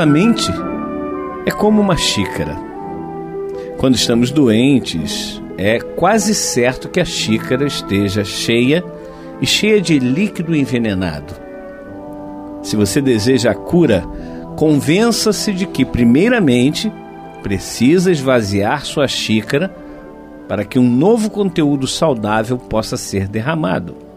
Nossa mente é como uma xícara. Quando estamos doentes, é quase certo que a xícara esteja cheia e cheia de líquido envenenado. Se você deseja a cura, convença-se de que, primeiramente, precisa esvaziar sua xícara para que um novo conteúdo saudável possa ser derramado.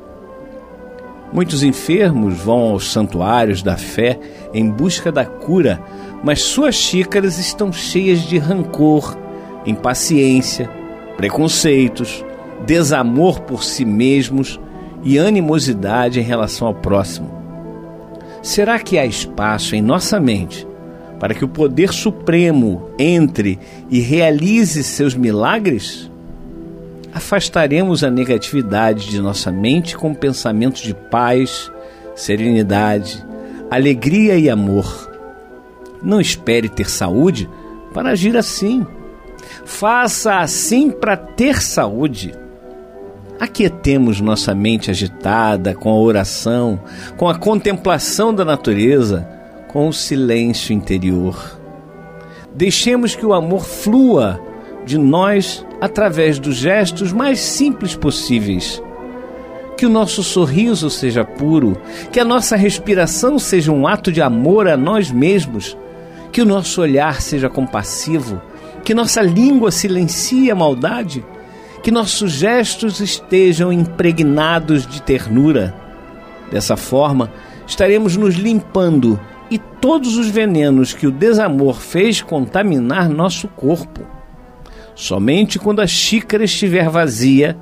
Muitos enfermos vão aos santuários da fé em busca da cura, mas suas xícaras estão cheias de rancor, impaciência, preconceitos, desamor por si mesmos e animosidade em relação ao próximo. Será que há espaço em nossa mente para que o poder supremo entre e realize seus milagres? Afastaremos a negatividade de nossa mente com pensamentos de paz, serenidade, alegria e amor. Não espere ter saúde para agir assim. Faça assim para ter saúde. Aquietemos nossa mente agitada com a oração, com a contemplação da natureza, com o silêncio interior. Deixemos que o amor flua de nós através dos gestos mais simples possíveis. Que o nosso sorriso seja puro, que a nossa respiração seja um ato de amor a nós mesmos, que o nosso olhar seja compassivo, que nossa língua silencie a maldade, que nossos gestos estejam impregnados de ternura. Dessa forma, estaremos nos limpando e todos os venenos que o desamor fez contaminar nosso corpo. Somente quando a xícara estiver vazia,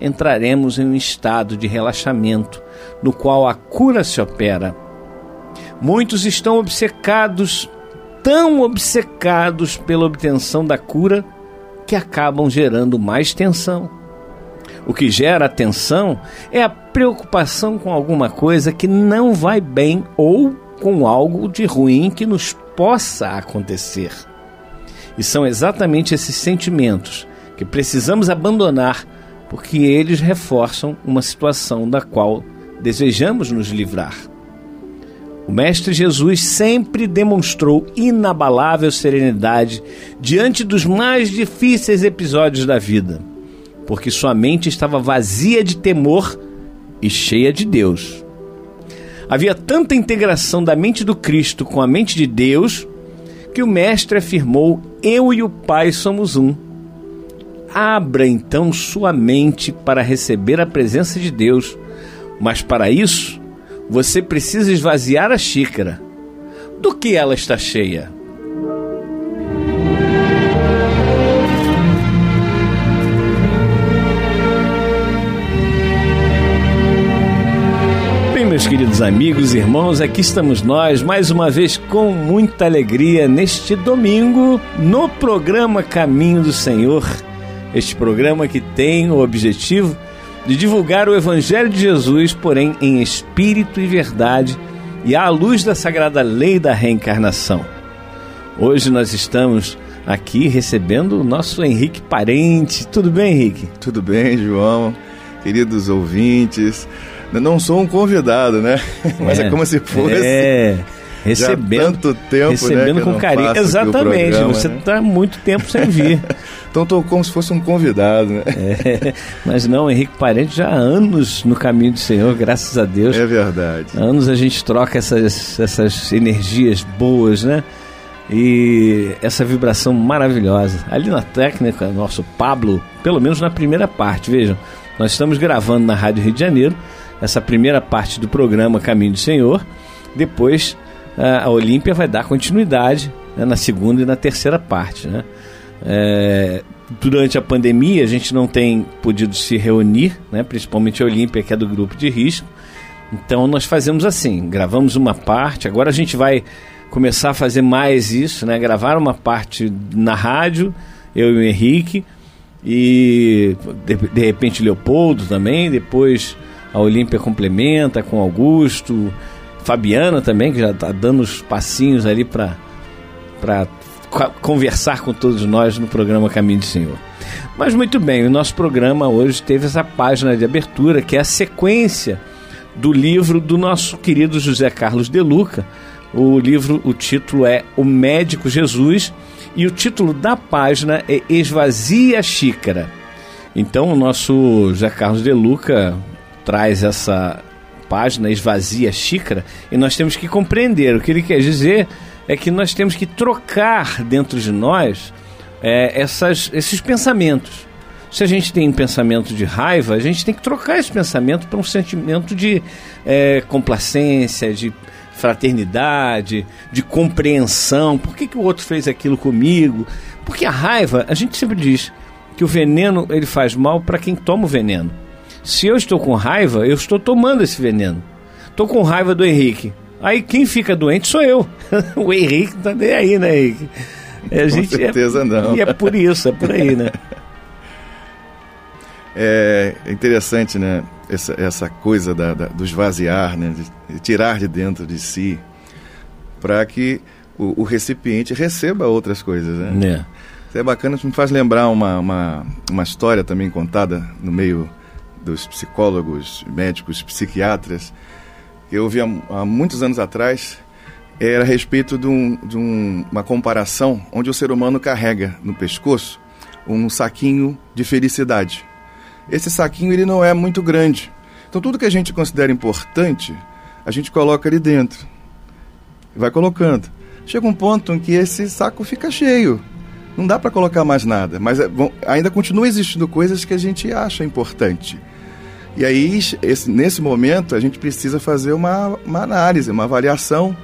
entraremos em um estado de relaxamento, no qual a cura se opera. Muitos estão obcecados, tão obcecados pela obtenção da cura, que acabam gerando mais tensão. O que gera tensão é a preocupação com alguma coisa que não vai bem ou com algo de ruim que nos possa acontecer. E são exatamente esses sentimentos que precisamos abandonar, porque eles reforçam uma situação da qual desejamos nos livrar. O Mestre Jesus sempre demonstrou inabalável serenidade diante dos mais difíceis episódios da vida, porque sua mente estava vazia de temor e cheia de Deus. Havia tanta integração da mente do Cristo com a mente de Deus que o Mestre afirmou: Eu e o Pai somos um. Abra então sua mente para receber a presença de Deus, mas para isso você precisa esvaziar a xícara. Do que ela está cheia? Queridos amigos irmãos, aqui estamos nós mais uma vez com muita alegria neste domingo no programa Caminho do Senhor. Este programa que tem o objetivo de divulgar o Evangelho de Jesus, porém em espírito e verdade e à luz da sagrada lei da reencarnação. Hoje nós estamos aqui recebendo o nosso Henrique Parente. Tudo bem, Henrique? Tudo bem, João. Queridos ouvintes, não sou um convidado, né? Mas é, é como se fosse. É. Recebendo, tanto tempo, né, recebendo né, com carinho. Exatamente, programa, você está né? muito tempo sem vir. então estou como se fosse um convidado, né? É, mas não, Henrique Parente já há anos no caminho do Senhor, graças a Deus. É verdade. Há anos a gente troca essas, essas energias boas, né? E essa vibração maravilhosa. Ali na técnica, nosso Pablo, pelo menos na primeira parte, vejam, nós estamos gravando na Rádio Rio de Janeiro essa primeira parte do programa Caminho do Senhor. Depois a Olímpia vai dar continuidade né, na segunda e na terceira parte. Né? É, durante a pandemia a gente não tem podido se reunir, né, principalmente a Olímpia, que é do grupo de risco. Então nós fazemos assim, gravamos uma parte, agora a gente vai começar a fazer mais isso, né? Gravar uma parte na rádio, eu e o Henrique, e de, de repente Leopoldo também, depois a Olímpia complementa com Augusto, Fabiana também, que já está dando os passinhos ali para conversar com todos nós no programa Caminho do Senhor. Mas muito bem, o nosso programa hoje teve essa página de abertura, que é a sequência do livro do nosso querido José Carlos De Luca. O livro, o título é O Médico Jesus e o título da página é Esvazia a Xícara. Então o nosso José Carlos De Luca traz essa página esvazia xícara e nós temos que compreender. O que ele quer dizer é que nós temos que trocar dentro de nós é, essas, esses pensamentos. Se a gente tem um pensamento de raiva, a gente tem que trocar esse pensamento para um sentimento de é, complacência, de fraternidade, de compreensão. Por que, que o outro fez aquilo comigo? Porque a raiva, a gente sempre diz que o veneno ele faz mal para quem toma o veneno. Se eu estou com raiva, eu estou tomando esse veneno. Estou com raiva do Henrique. Aí quem fica doente sou eu. o Henrique não tá nem aí, né, Henrique? A com é certeza é, não. E é por isso, é por aí, né? É interessante, né? Essa, essa coisa da, da, do esvaziar, né? De tirar de dentro de si, para que o, o, recipiente receba outras coisas, né? É. Isso é bacana, me faz lembrar uma, uma, uma história também contada no meio dos psicólogos, médicos, psiquiatras, que eu vi há, há muitos anos atrás, era a respeito de, um, de um, uma comparação onde o ser humano carrega no pescoço um saquinho de felicidade. Esse saquinho ele não é muito grande. Então tudo que a gente considera importante, a gente coloca ali dentro. Vai colocando. Chega um ponto em que esse saco fica cheio. Não dá para colocar mais nada, mas é, bom, ainda continua existindo coisas que a gente acha importante. E aí, esse, nesse momento, a gente precisa fazer uma, uma análise, uma avaliação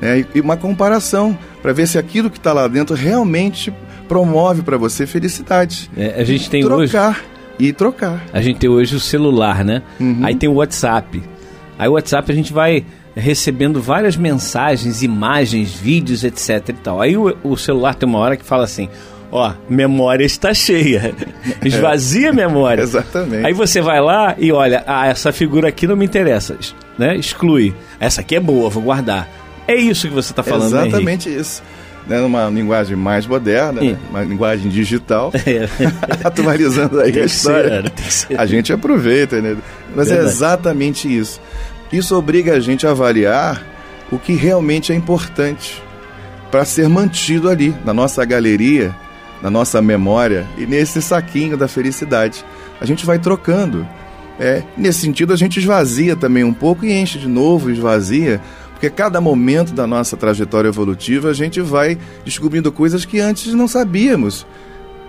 né, e, uma comparação para ver se aquilo que está lá dentro realmente promove para você felicidade. É, a gente tem trocar hoje e trocar. A gente tem hoje o celular, né? Uhum. Aí tem o WhatsApp. Aí o WhatsApp a gente vai recebendo várias mensagens, imagens, vídeos, etc e tal. Aí o, o celular tem uma hora que fala assim: ó, memória está cheia. Esvazia a memória. Exatamente. Aí você vai lá e olha, ah, essa figura aqui não me interessa, né? Exclui. Essa aqui é boa, vou guardar. É isso que você está falando, né, Exatamente né, isso. Né, numa linguagem mais moderna, né? uma linguagem digital, é. atualizando aí a história. Ser, a gente aproveita, né? Mas é Verdade. é exatamente isso. Isso obriga a gente a avaliar o que realmente é importante para ser mantido ali na nossa galeria na nossa memória e nesse saquinho da felicidade. A gente vai trocando. É, nesse sentido, a gente esvazia também um pouco e enche de novo, esvazia, porque cada momento da nossa trajetória evolutiva a gente vai descobrindo coisas que antes não sabíamos.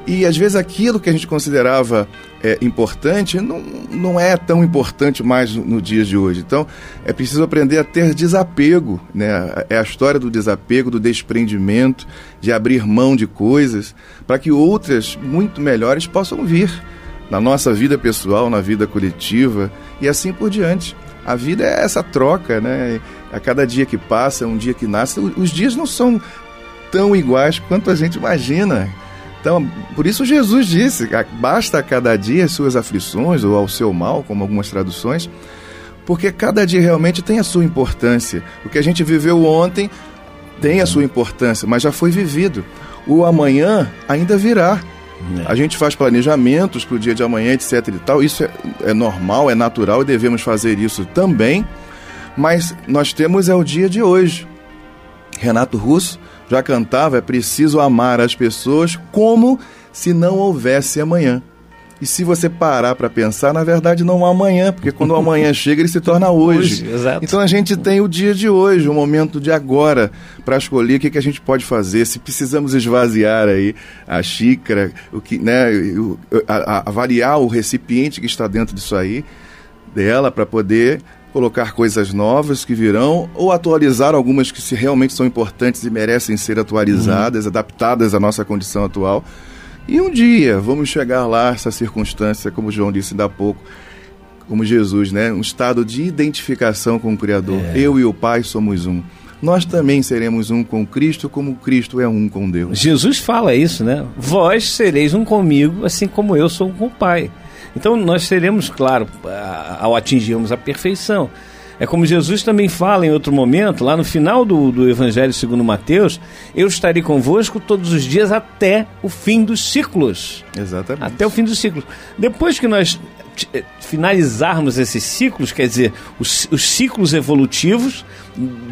E às vezes aquilo que a gente considerava é, importante não, não é tão importante mais no, no dia de hoje. Então é preciso aprender a ter desapego. Né? É a história do desapego, do desprendimento, de abrir mão de coisas, para que outras muito melhores possam vir na nossa vida pessoal, na vida coletiva e assim por diante. A vida é essa troca, né? A cada dia que passa, um dia que nasce, os dias não são tão iguais quanto a gente imagina. Então, por isso Jesus disse: basta a cada dia as suas aflições ou ao seu mal, como algumas traduções, porque cada dia realmente tem a sua importância. O que a gente viveu ontem tem a sua importância, mas já foi vivido. O amanhã ainda virá. É. A gente faz planejamentos para o dia de amanhã, etc. e tal. Isso é, é normal, é natural e devemos fazer isso também. Mas nós temos é o dia de hoje. Renato Russo já cantava: é preciso amar as pessoas como se não houvesse amanhã. E se você parar para pensar, na verdade não há amanhã, porque quando o amanhã chega, ele se torna hoje. hoje então a gente tem o dia de hoje, o momento de agora, para escolher o que, que a gente pode fazer. Se precisamos esvaziar aí a xícara, o que, né, a, a, avaliar o recipiente que está dentro disso aí, dela, para poder colocar coisas novas que virão ou atualizar algumas que se realmente são importantes e merecem ser atualizadas, uhum. adaptadas à nossa condição atual. E um dia vamos chegar lá, essa circunstância, como João disse ainda há pouco, como Jesus, né? Um estado de identificação com o Criador. É. Eu e o Pai somos um. Nós também seremos um com Cristo, como Cristo é um com Deus. Jesus fala isso, né? Vós sereis um comigo, assim como eu sou um com o Pai. Então nós seremos, claro, ao atingirmos a perfeição. É como Jesus também fala em outro momento, lá no final do, do Evangelho segundo Mateus, eu estarei convosco todos os dias até o fim dos ciclos. Exatamente. Até o fim dos ciclos. Depois que nós eh, finalizarmos esses ciclos, quer dizer, os, os ciclos evolutivos,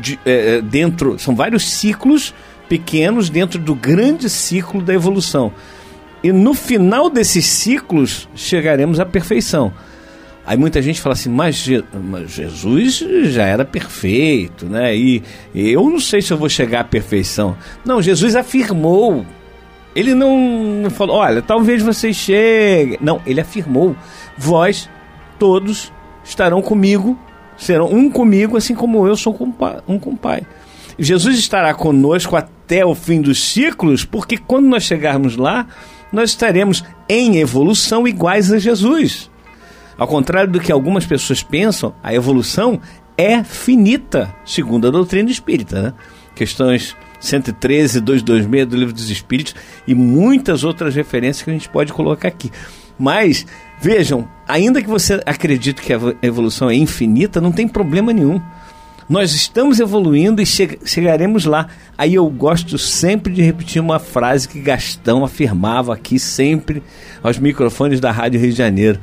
de, é, dentro, são vários ciclos pequenos dentro do grande ciclo da evolução. E no final desses ciclos chegaremos à perfeição. Aí muita gente fala assim, mas, Je mas, Jesus já era perfeito, né? E eu não sei se eu vou chegar à perfeição. Não, Jesus afirmou. Ele não falou, olha, talvez vocês cheguem. Não, ele afirmou: vós todos estarão comigo, serão um comigo, assim como eu sou um com o Pai. Jesus estará conosco até o fim dos ciclos, porque quando nós chegarmos lá, nós estaremos em evolução iguais a Jesus. Ao contrário do que algumas pessoas pensam, a evolução é finita, segundo a doutrina espírita. Né? Questões 113, 226 do Livro dos Espíritos e muitas outras referências que a gente pode colocar aqui. Mas, vejam, ainda que você acredite que a evolução é infinita, não tem problema nenhum. Nós estamos evoluindo e che chegaremos lá. Aí eu gosto sempre de repetir uma frase que Gastão afirmava aqui sempre aos microfones da Rádio Rio de Janeiro.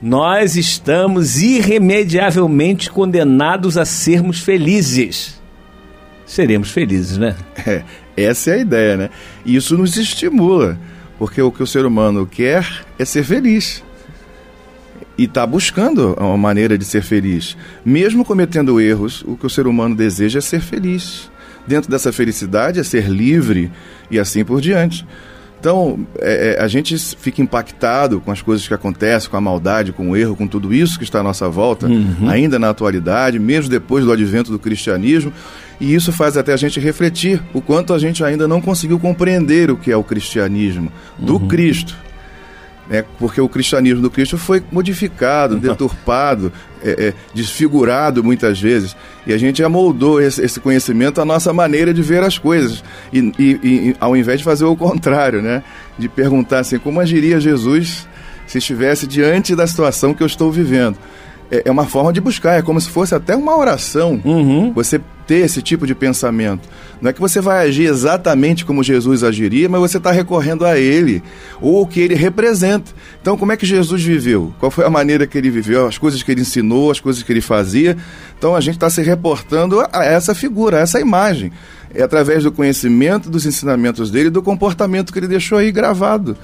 Nós estamos irremediavelmente condenados a sermos felizes. Seremos felizes, né? É, essa é a ideia, né? Isso nos estimula, porque o que o ser humano quer é ser feliz. E está buscando uma maneira de ser feliz. Mesmo cometendo erros, o que o ser humano deseja é ser feliz. Dentro dessa felicidade é ser livre e assim por diante. Então, é, é, a gente fica impactado com as coisas que acontecem, com a maldade, com o erro, com tudo isso que está à nossa volta, uhum. ainda na atualidade, mesmo depois do advento do cristianismo. E isso faz até a gente refletir o quanto a gente ainda não conseguiu compreender o que é o cristianismo, do uhum. Cristo né? porque o cristianismo do Cristo foi modificado, uhum. deturpado, é, é, desfigurado muitas vezes, e a gente amoldou esse, esse conhecimento à nossa maneira de ver as coisas, e, e, e, ao invés de fazer o contrário, né? de perguntar assim, como agiria Jesus se estivesse diante da situação que eu estou vivendo? É, é uma forma de buscar, é como se fosse até uma oração, uhum. você ter esse tipo de pensamento. Não é que você vai agir exatamente como Jesus agiria, mas você está recorrendo a Ele, ou o que Ele representa. Então, como é que Jesus viveu? Qual foi a maneira que Ele viveu? As coisas que Ele ensinou, as coisas que Ele fazia. Então, a gente está se reportando a essa figura, a essa imagem. É através do conhecimento, dos ensinamentos dele, do comportamento que Ele deixou aí gravado.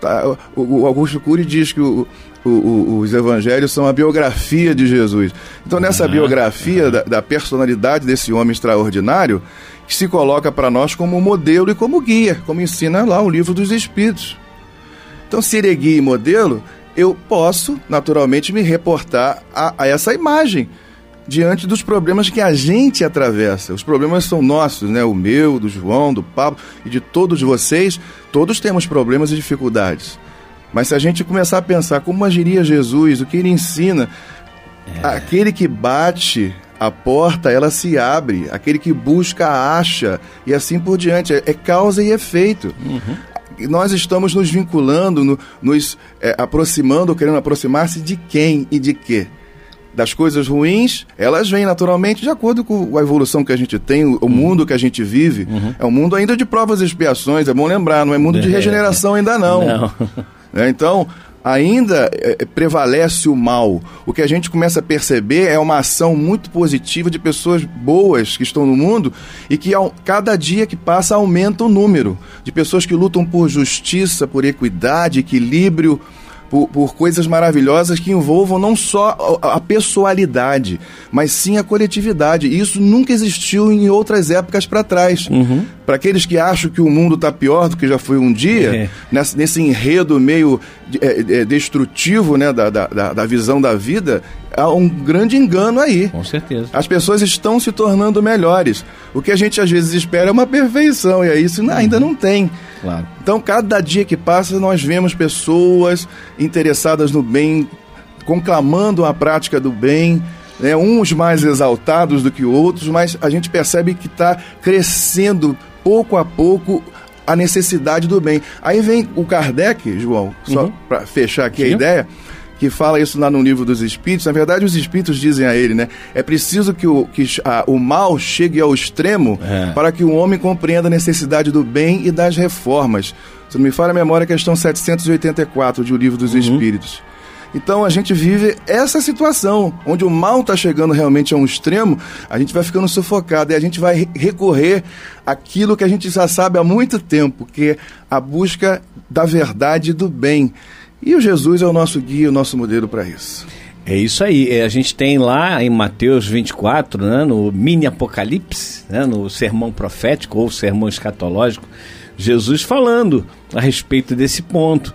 Tá? O Augusto Cury diz que o, o, os evangelhos são a biografia de Jesus. Então, nessa uhum, biografia uhum. Da, da, personalidade desse homem extraordinário, que se coloca para nós como modelo e como guia, como ensina lá o livro dos Espíritos. Então, se ele é guia e modelo, eu posso, naturalmente, me reportar a, a essa imagem diante dos problemas que a gente atravessa. Os problemas são nossos, né? O meu, do João, do Pablo e de todos vocês. Todos temos problemas e dificuldades. Mas se a gente começar a pensar como agiria Jesus, o que ele ensina, É. Aquele que bate, a porta ela se abre. Aquele que busca, acha. E assim por diante. É, é causa e efeito. Uhum. Nós estamos nos vinculando, no, nos é, aproximando, querendo aproximar-se de quem e de quê? Das coisas ruins, elas vêm naturalmente de acordo com a evolução que a gente tem, o, uhum. mundo que a gente vive. Uhum. É um mundo ainda de provas e expiações, é bom lembrar, não é mundo de é. regeneração ainda não. não. É, então, ainda é, prevalece o mal. O que a gente começa a perceber é uma ação muito positiva de pessoas boas que estão no mundo e que ao, cada dia que passa aumenta o número de pessoas que lutam por justiça, por equidade, equilíbrio por, por coisas maravilhosas que envolvam não só a, a pessoalidade, mas sim a coletividade. E isso nunca existiu em outras épocas para trás. Uhum. Para aqueles que acham que o mundo está pior do que já foi um dia, é. nesse, nesse, enredo meio é, é, destrutivo né, da, da, da visão da vida, há um grande engano aí. Com certeza. As pessoas estão se tornando melhores. O que a gente às vezes espera é uma perfeição, e aí isso ainda uhum. não tem. Claro. Então, cada dia que passa, nós vemos pessoas interessadas no bem, conclamando a prática do bem, né, uns mais exaltados do que outros, mas a gente percebe que está crescendo pouco a pouco a necessidade do bem. Aí vem o Kardec, João, só uhum. para fechar aqui Sim. a ideia, que fala isso lá no livro dos Espíritos. Na verdade, os Espíritos dizem a ele, né? É preciso que o, que a, o mal chegue ao extremo é. para que o homem compreenda a necessidade do bem e das reformas. Se não me falha a memória, questão 784 de O Livro dos uhum. Espíritos. Então a gente vive essa situação, onde o mal está chegando realmente a um extremo, a gente vai ficando sufocado e a gente vai recorrer àquilo que a gente já sabe há muito tempo, que é a busca da verdade e do bem. E o Jesus é o nosso guia, o nosso modelo para isso. É isso aí. É, a gente tem lá em Mateus 24, né, no mini Apocalipse, né, no sermão profético ou sermão escatológico, Jesus falando a respeito desse ponto.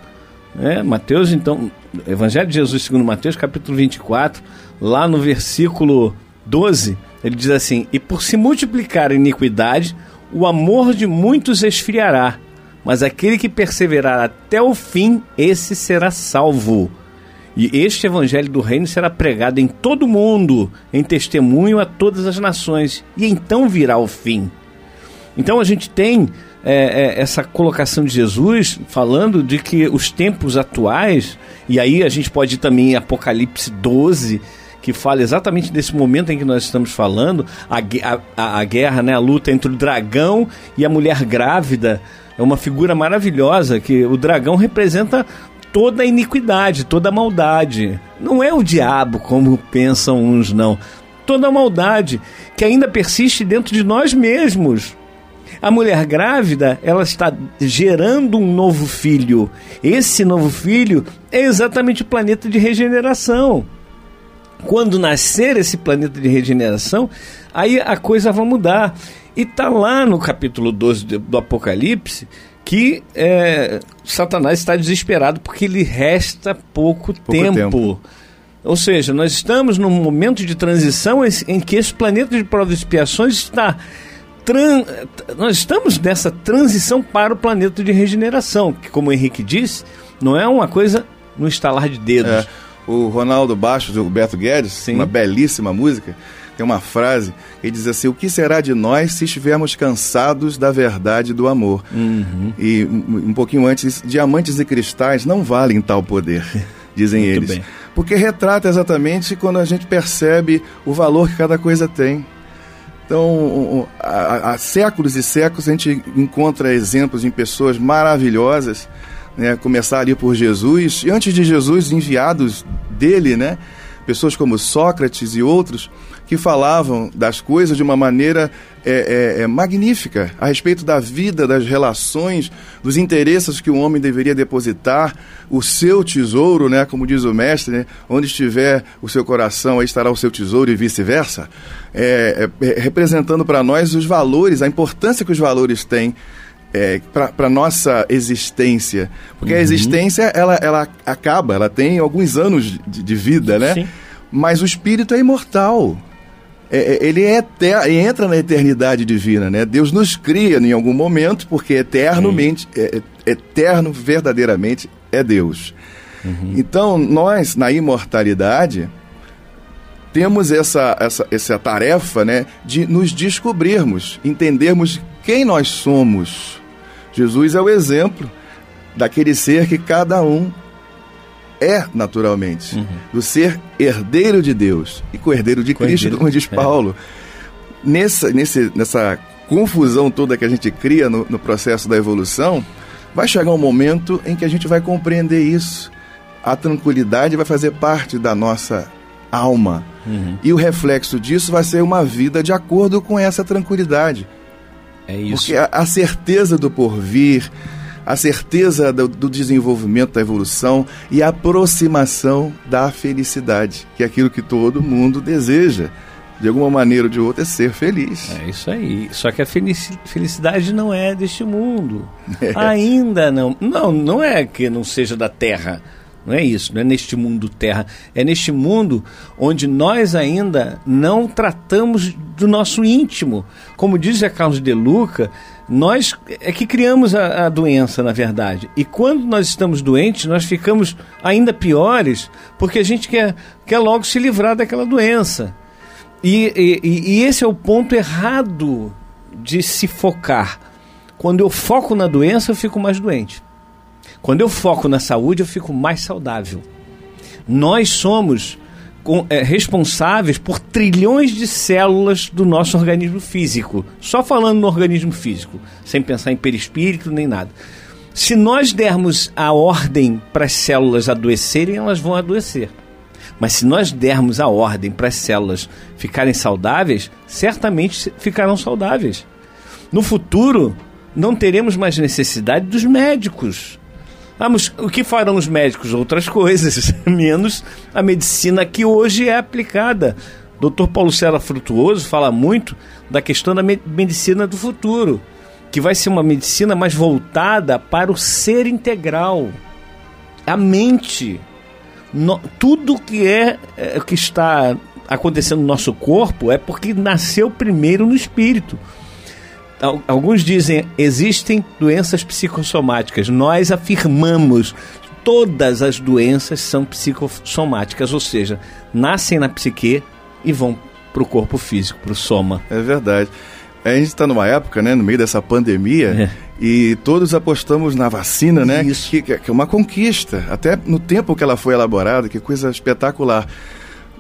Né? Mateus, então, Evangelho de Jesus segundo Mateus, capítulo 24, lá no versículo 12, ele diz assim: E por se multiplicar a iniquidade, o amor de muitos esfriará mas aquele que perseverar até o fim, esse será salvo. E este evangelho do reino será pregado em todo o mundo, em testemunho a todas as nações, e então virá o fim. Então a gente tem é, é, essa colocação de Jesus falando de que os tempos atuais, e aí a gente pode ir também em Apocalipse 12, que fala exatamente desse momento em que nós estamos falando, a, a, a guerra, né, a luta entre o dragão e a mulher grávida é uma figura maravilhosa que o dragão representa toda a iniquidade, toda a maldade. Não é o diabo, como pensam uns, não. Toda a maldade que ainda persiste dentro de nós mesmos. A mulher grávida, ela está gerando um novo filho. Esse novo filho é exatamente o planeta de regeneração. Quando nascer esse planeta de regeneração, aí a coisa vai mudar. E está lá no capítulo 12 do Apocalipse que é, Satanás está desesperado porque lhe resta pouco, pouco tempo. tempo. Ou seja, nós estamos num momento de transição em que esse planeta de provas e expiações está. Tran... Nós estamos nessa transição para o planeta de regeneração, que, como o Henrique disse, não é uma coisa no estalar de dedos. É, o Ronaldo Baixo, do Roberto Guedes, Sim. uma belíssima música tem uma frase que diz assim: O que será de nós se estivermos cansados da verdade do amor? Uhum. E um pouquinho antes, diamantes e cristais não valem tal poder, dizem Muito eles. Bem. Porque retrata exatamente quando a gente percebe o valor que cada coisa tem. Então, há, há séculos e séculos a gente encontra exemplos em pessoas maravilhosas, né? começar ali por Jesus, e antes de Jesus, enviados dele, né? pessoas como Sócrates e outros, que falavam das coisas de uma maneira é, é, é, magnífica a respeito da vida, das relações, dos interesses que o homem deveria depositar, o seu tesouro, né, como diz o mestre, né, onde estiver o seu coração, aí estará o seu tesouro e vice-versa, é, é, é, representando para nós os valores, a importância que os valores têm é, para nossa existência. Porque uhum. a existência, ela, ela acaba, ela tem alguns anos de, de vida, né? Sim. Mas o espírito é imortal. É, é, ele é eterno, entra na eternidade divina, né? Deus nos cria em algum momento, porque eternamente, é, é, eterno verdadeiramente é Deus. Uhum. Então, nós, na imortalidade, temos essa, essa, essa tarefa né, de nos descobrirmos, entendermos quem nós somos. Jesus é o exemplo daquele ser que cada um é naturalmente, uhum. do ser herdeiro de Deus e co-herdeiro de Cristo, como diz é. Paulo. Nessa, nesse, nessa confusão toda que a gente cria no, no processo da evolução, vai chegar um momento em que a gente vai compreender isso. A tranquilidade vai fazer parte da nossa alma. Uhum. E o reflexo disso vai ser uma vida de acordo com essa tranquilidade. É isso. Porque a, a certeza do porvir, a certeza do, do, desenvolvimento, da evolução e a aproximação da felicidade, que é aquilo que todo mundo deseja. De alguma maneira ou de outra, é ser feliz. É isso aí. Só que a felicidade não é deste mundo. É. Ainda não. Não, não é que não seja da terra. Não é isso, não é neste mundo terra. É neste mundo onde nós ainda não tratamos do nosso íntimo. Como diz a Carlos de Luca, nós é que criamos a, a, doença, na verdade. E quando nós estamos doentes, nós ficamos ainda piores, porque a gente quer, quer logo se livrar daquela doença. E, e, e esse é o ponto errado de se focar. Quando eu foco na doença, eu fico mais doente. Quando eu foco na saúde, eu fico mais saudável. Nós somos é, responsáveis por trilhões de células do nosso organismo físico. Só falando no organismo físico, sem pensar em perispírito nem nada. Se nós dermos a ordem para as células adoecerem, elas vão adoecer. Mas se nós dermos a ordem para as células ficarem saudáveis, certamente ficarão saudáveis. No futuro, não teremos mais necessidade dos médicos. Ah, mas o que farão os médicos? Outras coisas, menos a medicina que hoje é aplicada. Dr. Paulo Cera Frutuoso fala muito da questão da medicina do futuro, que vai ser uma medicina mais voltada para o ser integral, a mente. No, tudo que é, é que está acontecendo no nosso corpo é porque nasceu primeiro no espírito alguns dizem existem doenças psicossomáticas. Nós afirmamos todas as doenças são psicossomáticas, ou seja, nascem na psique e vão para o corpo físico, para o soma. É verdade. A gente está numa época, né, no meio dessa pandemia, é. e todos apostamos na vacina, né? Isso. Que, que é uma conquista. Até no tempo que ela foi elaborada, que coisa espetacular.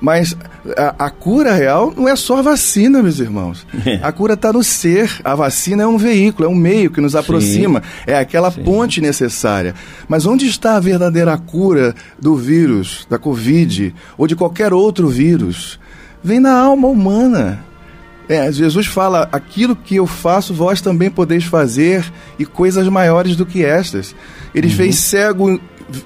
Mas a, a, cura real não é só a vacina, meus irmãos. É. A cura está no ser. A vacina é um veículo, é um meio que nos aproxima, Sim. é aquela Sim. ponte necessária. Mas onde está a verdadeira cura do vírus, da Covid ou de qualquer outro vírus? Vem na alma humana. É, Jesus fala: aquilo que eu faço, vós também podeis fazer, e coisas maiores do que estas. Ele uhum. fez cego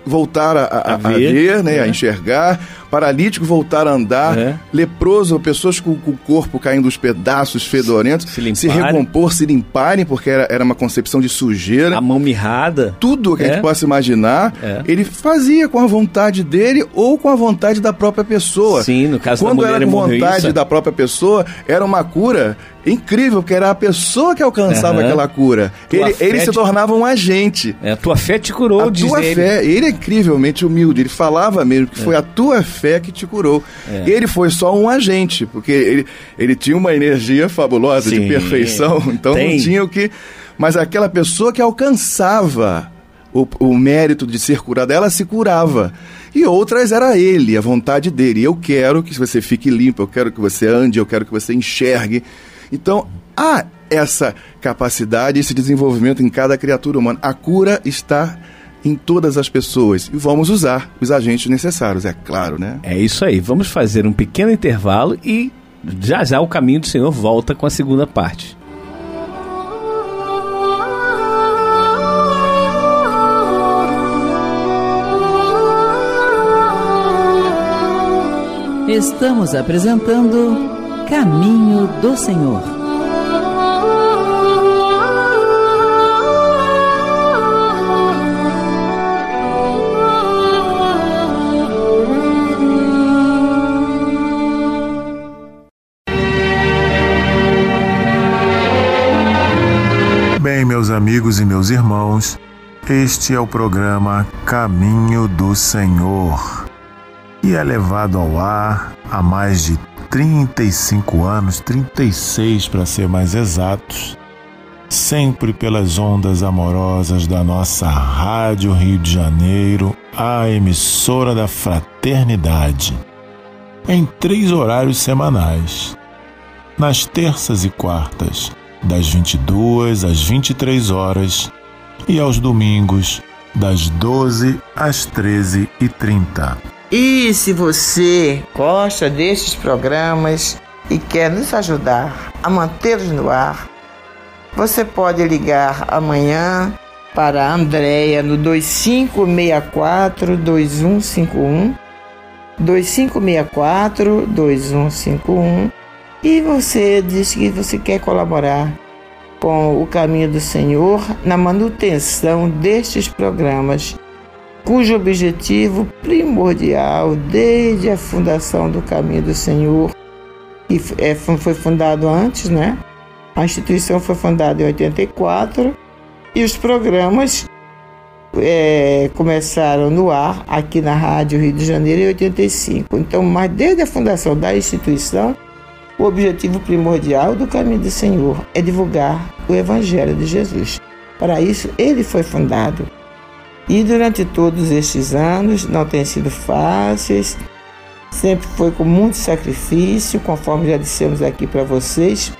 voltar a, a, a, ver, a ver, né, é. a enxergar, paralítico voltar a andar, é. leproso, pessoas com, com, o corpo caindo os pedaços fedorentos, se, se, recompor, se limparem, porque era, era uma concepção de sujeira. A mão mirrada. Tudo que é. a gente é. possa imaginar, é. ele fazia com a vontade dele ou com a vontade da própria pessoa. Sim, no caso Quando da mulher era com vontade da própria pessoa, era uma cura incrível, porque era a pessoa que alcançava uhum. aquela cura. ele, ele se tornava um agente. É, a tua fé te curou, a tua ele. fé. Ele é incrivelmente humilde. Ele falava mesmo que é. foi a tua fé que te curou. É. Ele foi só um agente, porque ele, ele tinha uma energia fabulosa Sim. de perfeição, então Tem. não tinha o que. Mas aquela pessoa que alcançava o, o mérito de ser curada, ela se curava. E outras era ele, a vontade dele. Eu quero que você fique limpo, eu quero que você ande, eu quero que você enxergue. Então, há essa capacidade, esse desenvolvimento em cada criatura humana. A cura está em todas as pessoas e vamos usar os agentes necessários, é claro, né? É isso aí. Vamos fazer um pequeno intervalo e já já o caminho do Senhor volta com a segunda parte. Estamos apresentando Caminho do Senhor. Bem, meus amigos e meus irmãos, este é o programa Caminho do Senhor. E é levado ao ar há mais de 35 anos, 36 para ser mais exatos, sempre pelas ondas amorosas da nossa Rádio Rio de Janeiro, a emissora da fraternidade, em três horários semanais, nas terças e quartas, das 22 às 23 horas e aos domingos, das 12 às 13h30. E se você gosta destes programas e quer nos ajudar a mantê-los no ar, você pode ligar amanhã para a Andréia no 2564 2151 2564 2151 e você diz que você quer colaborar com o caminho do Senhor na manutenção destes programas, cujo objetivo primordial desde a fundação do caminho do Senhor, que é, foi fundado antes, né? A instituição foi fundada em 84 e os programas é, começaram no ar aqui na Rádio Rio de Janeiro em 85. Então, mas desde a fundação da instituição, o objetivo primordial do caminho do Senhor é divulgar o Evangelho de Jesus. Para isso, ele foi fundado. E durante todos estes anos não tem sido fáceis, sempre foi com muito sacrifício, conforme já dissemos aqui para vocês,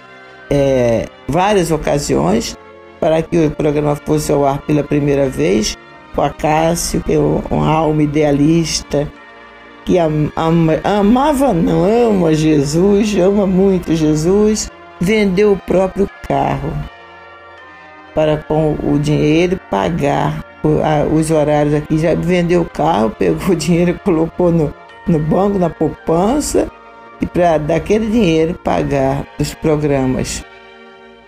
é, várias ocasiões para que o programa fosse ao ar pela primeira vez. O Acácio, que é uma alma idealista, que ama, amava, não ama Jesus, ama muito Jesus, vendeu o próprio carro para com o dinheiro pagar os horários aqui. Já vendeu o carro, pegou o dinheiro, colocou no, no banco, na poupança, e para daquele dinheiro pagar os programas.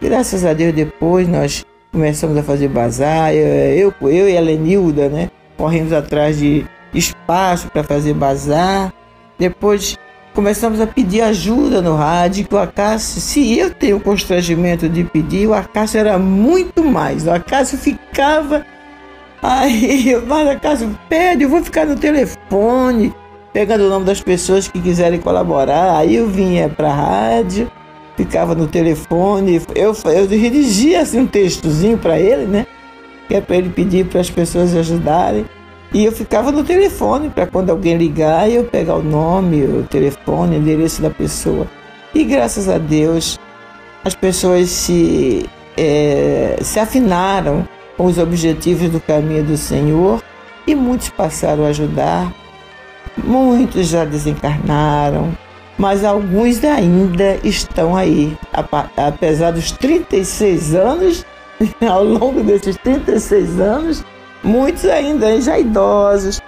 Graças a Deus, depois nós começamos a fazer bazar. Eu, eu, eu e a Lenilda, né? Corremos atrás de espaço para fazer bazar. Depois começamos a pedir ajuda no rádio, que o Acácio, se eu tenho o constrangimento de pedir, o Acácio era muito mais. O Acácio ficava. Aí, mas Acácio, pede, eu vou ficar no telefone, pegando o nome das pessoas que quiserem colaborar. Aí eu vinha para a rádio, ficava no telefone, eu, eu redigia assim, um textozinho para ele, né? Que é para ele pedir para as pessoas ajudarem. E eu ficava no telefone para quando alguém ligar eu pegar o nome, o telefone, o endereço da pessoa. E graças a Deus as pessoas se, é, se afinaram com os objetivos do caminho do Senhor e muitos passaram a ajudar. Muitos já desencarnaram, mas alguns ainda estão aí. Apesar dos 36 anos, ao longo desses 36 anos, Muitos ainda já idosos,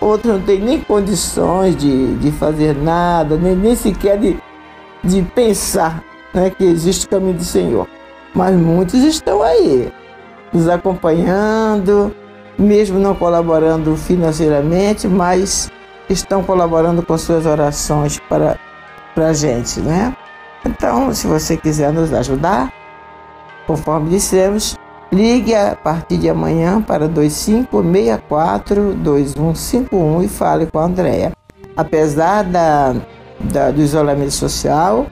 outros não têm nem condições de, de fazer nada, nem, nem sequer de, de pensar né, que existe o caminho do Senhor. Mas muitos estão aí, nos acompanhando, mesmo não colaborando financeiramente, mas estão colaborando com suas orações para, a gente, né? Então, se você quiser nos ajudar, conforme dissemos, Ligue a partir de amanhã para 2564-2151 e fale com a Andréia. Apesar da, da, do isolamento social,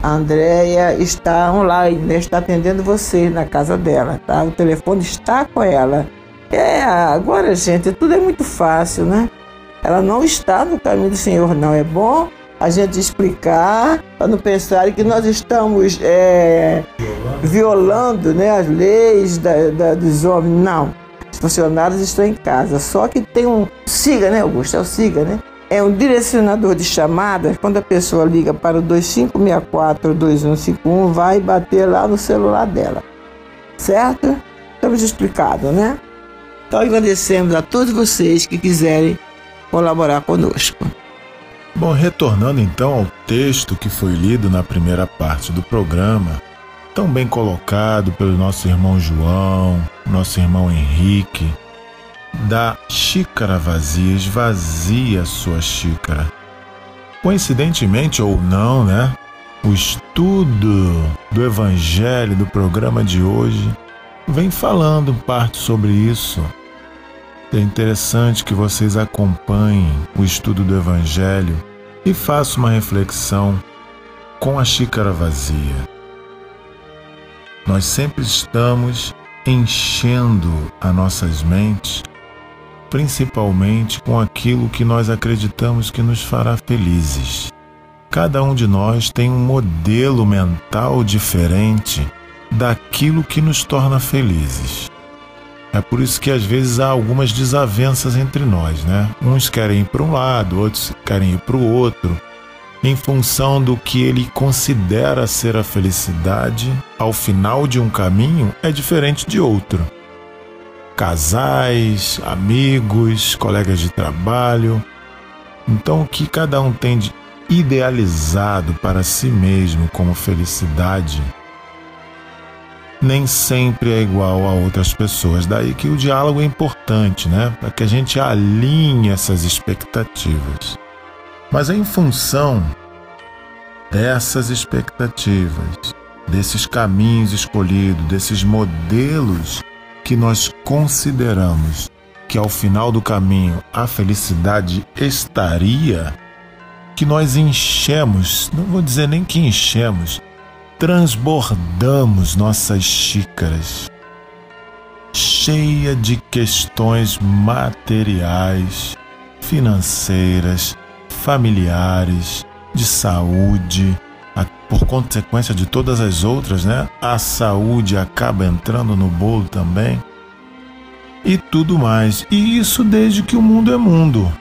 a Andréia está online, né? está atendendo você na casa dela, tá? O telefone está com ela. É, agora, gente, tudo é muito fácil, né? Ela não está no caminho do Senhor, não. É bom a gente explicar, para não pensarem que nós estamos é, violando né, as leis da, da, dos homens. Não. Os funcionários estão em casa. Só que tem um. Siga, né, Augusto? É o Siga, né? É um direcionador de chamadas. Quando a pessoa liga para o 2564-2151, vai bater lá no celular dela. Certo? Estamos explicados, né? Então agradecemos a todos vocês que quiserem colaborar conosco. Bom, retornando então ao texto que foi lido na primeira parte do programa, tão bem colocado pelo nosso irmão João, nosso irmão Henrique, da xícara vazia, esvazia sua xícara. Coincidentemente ou não, né? O estudo do Evangelho do programa de hoje vem falando parte sobre isso. É interessante que vocês acompanhem o estudo do Evangelho e façam uma reflexão com a xícara vazia. Nós sempre estamos enchendo as nossas mentes, principalmente com aquilo que nós acreditamos que nos fará felizes. Cada um de nós tem um modelo mental diferente daquilo que nos torna felizes. É por isso que às vezes há algumas desavenças entre nós, né? Uns querem ir para um lado, outros querem ir para o outro, em função do que ele considera ser a felicidade ao final de um caminho é diferente de outro. Casais, amigos, colegas de trabalho. Então, o que cada um tem de idealizado para si mesmo como felicidade nem sempre é igual a outras pessoas. Daí que o diálogo é importante, né? Para que a gente alinhe essas expectativas. Mas é em função dessas expectativas, desses caminhos escolhidos, desses modelos que nós consideramos que ao final do caminho a felicidade estaria, que nós enchemos, não vou dizer nem que enchemos, transbordamos nossas xícaras, cheia de questões materiais, financeiras, familiares, de saúde, por consequência de todas as outras, né? A saúde acaba entrando no bolo também. E tudo mais. E isso desde que o mundo é mundo.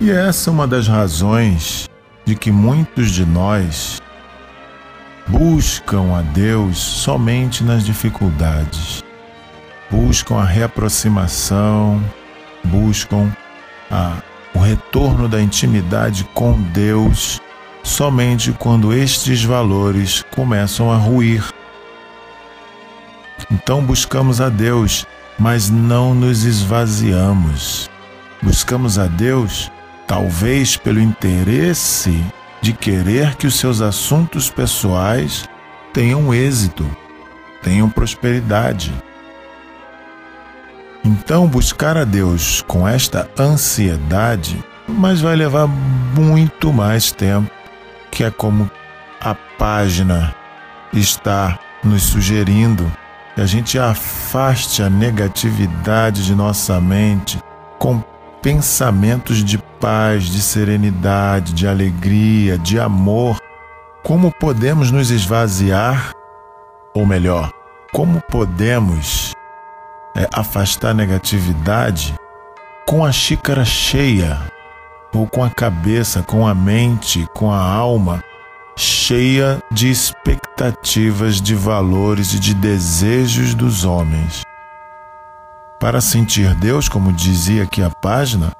E essa é uma das razões de que muitos de nós buscam a Deus somente nas dificuldades, buscam a reaproximação, buscam a, o retorno da intimidade com Deus somente quando estes valores começam a ruir. Então buscamos a Deus, mas não nos esvaziamos. Buscamos a Deus, talvez pelo interesse de querer que os seus assuntos pessoais tenham êxito, tenham prosperidade. Então, buscar a Deus com esta ansiedade, mas vai levar muito mais tempo, que é como a página está nos sugerindo que a gente afaste a negatividade de nossa mente com pensamentos de paz, de serenidade, de alegria, de amor, como podemos nos esvaziar, ou melhor, como podemos é, afastar negatividade? Com a xícara cheia, ou com a cabeça, com a mente, com a alma cheia de expectativas, de valores e de desejos dos homens. Para sentir Deus, como dizia aqui a página,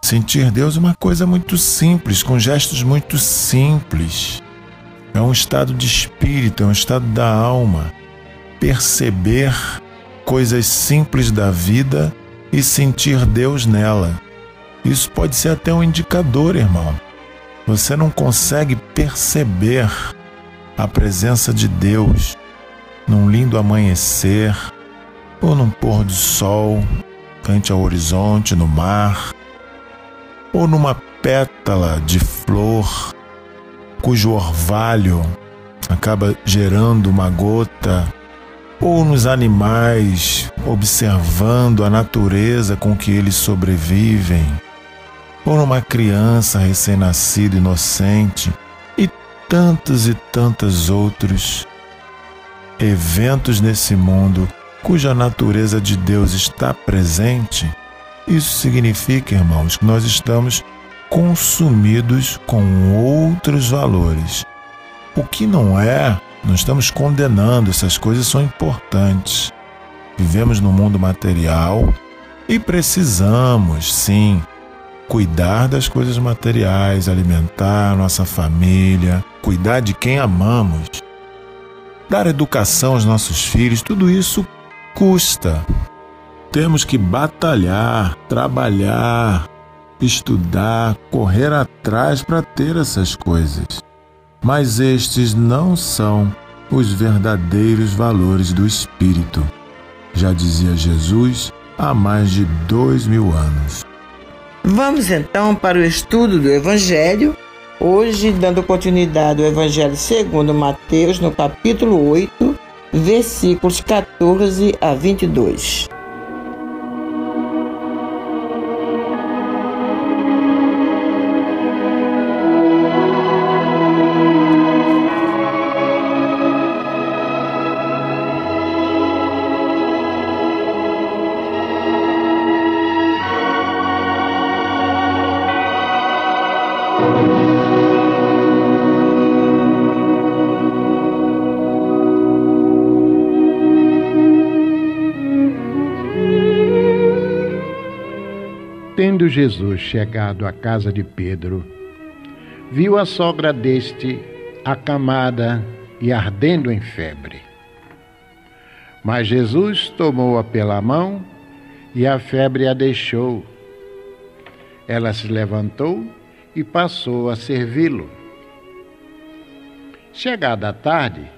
sentir Deus é uma coisa muito simples, com gestos muito simples. É um estado de espírito, é um estado da alma. Perceber coisas simples da vida e sentir Deus nela. Isso pode ser até um indicador, irmão. Você não consegue perceber a presença de Deus num lindo amanhecer, ou num pôr do sol, ante ao horizonte, no mar, ou numa pétala de flor cujo orvalho acaba gerando uma gota, ou nos animais, observando a natureza com que eles sobrevivem, ou numa criança recém-nascida inocente, e tantos e tantos outros eventos nesse mundo cuja natureza de Deus está presente, isso significa, irmãos, que nós estamos consumidos com outros valores. O que não é, não estamos condenando, essas coisas são importantes. Vivemos no mundo material e precisamos, sim, cuidar das coisas materiais, alimentar nossa família, cuidar de quem amamos, dar educação aos nossos filhos, tudo isso custa. Temos que batalhar, trabalhar, estudar, correr atrás para ter essas coisas. Mas estes não são os verdadeiros valores do Espírito. Já dizia Jesus há mais de dois mil anos. Vamos então para o estudo do Evangelho, hoje dando continuidade ao Evangelho segundo Mateus, no capítulo 8, versículos 14 a 22. Tendo Jesus chegado à casa de Pedro, viu a sogra deste acamada e ardendo em febre. Mas Jesus tomou-a pela mão e a febre a deixou. Ela se levantou e passou a servi-lo. Chegada a tarde,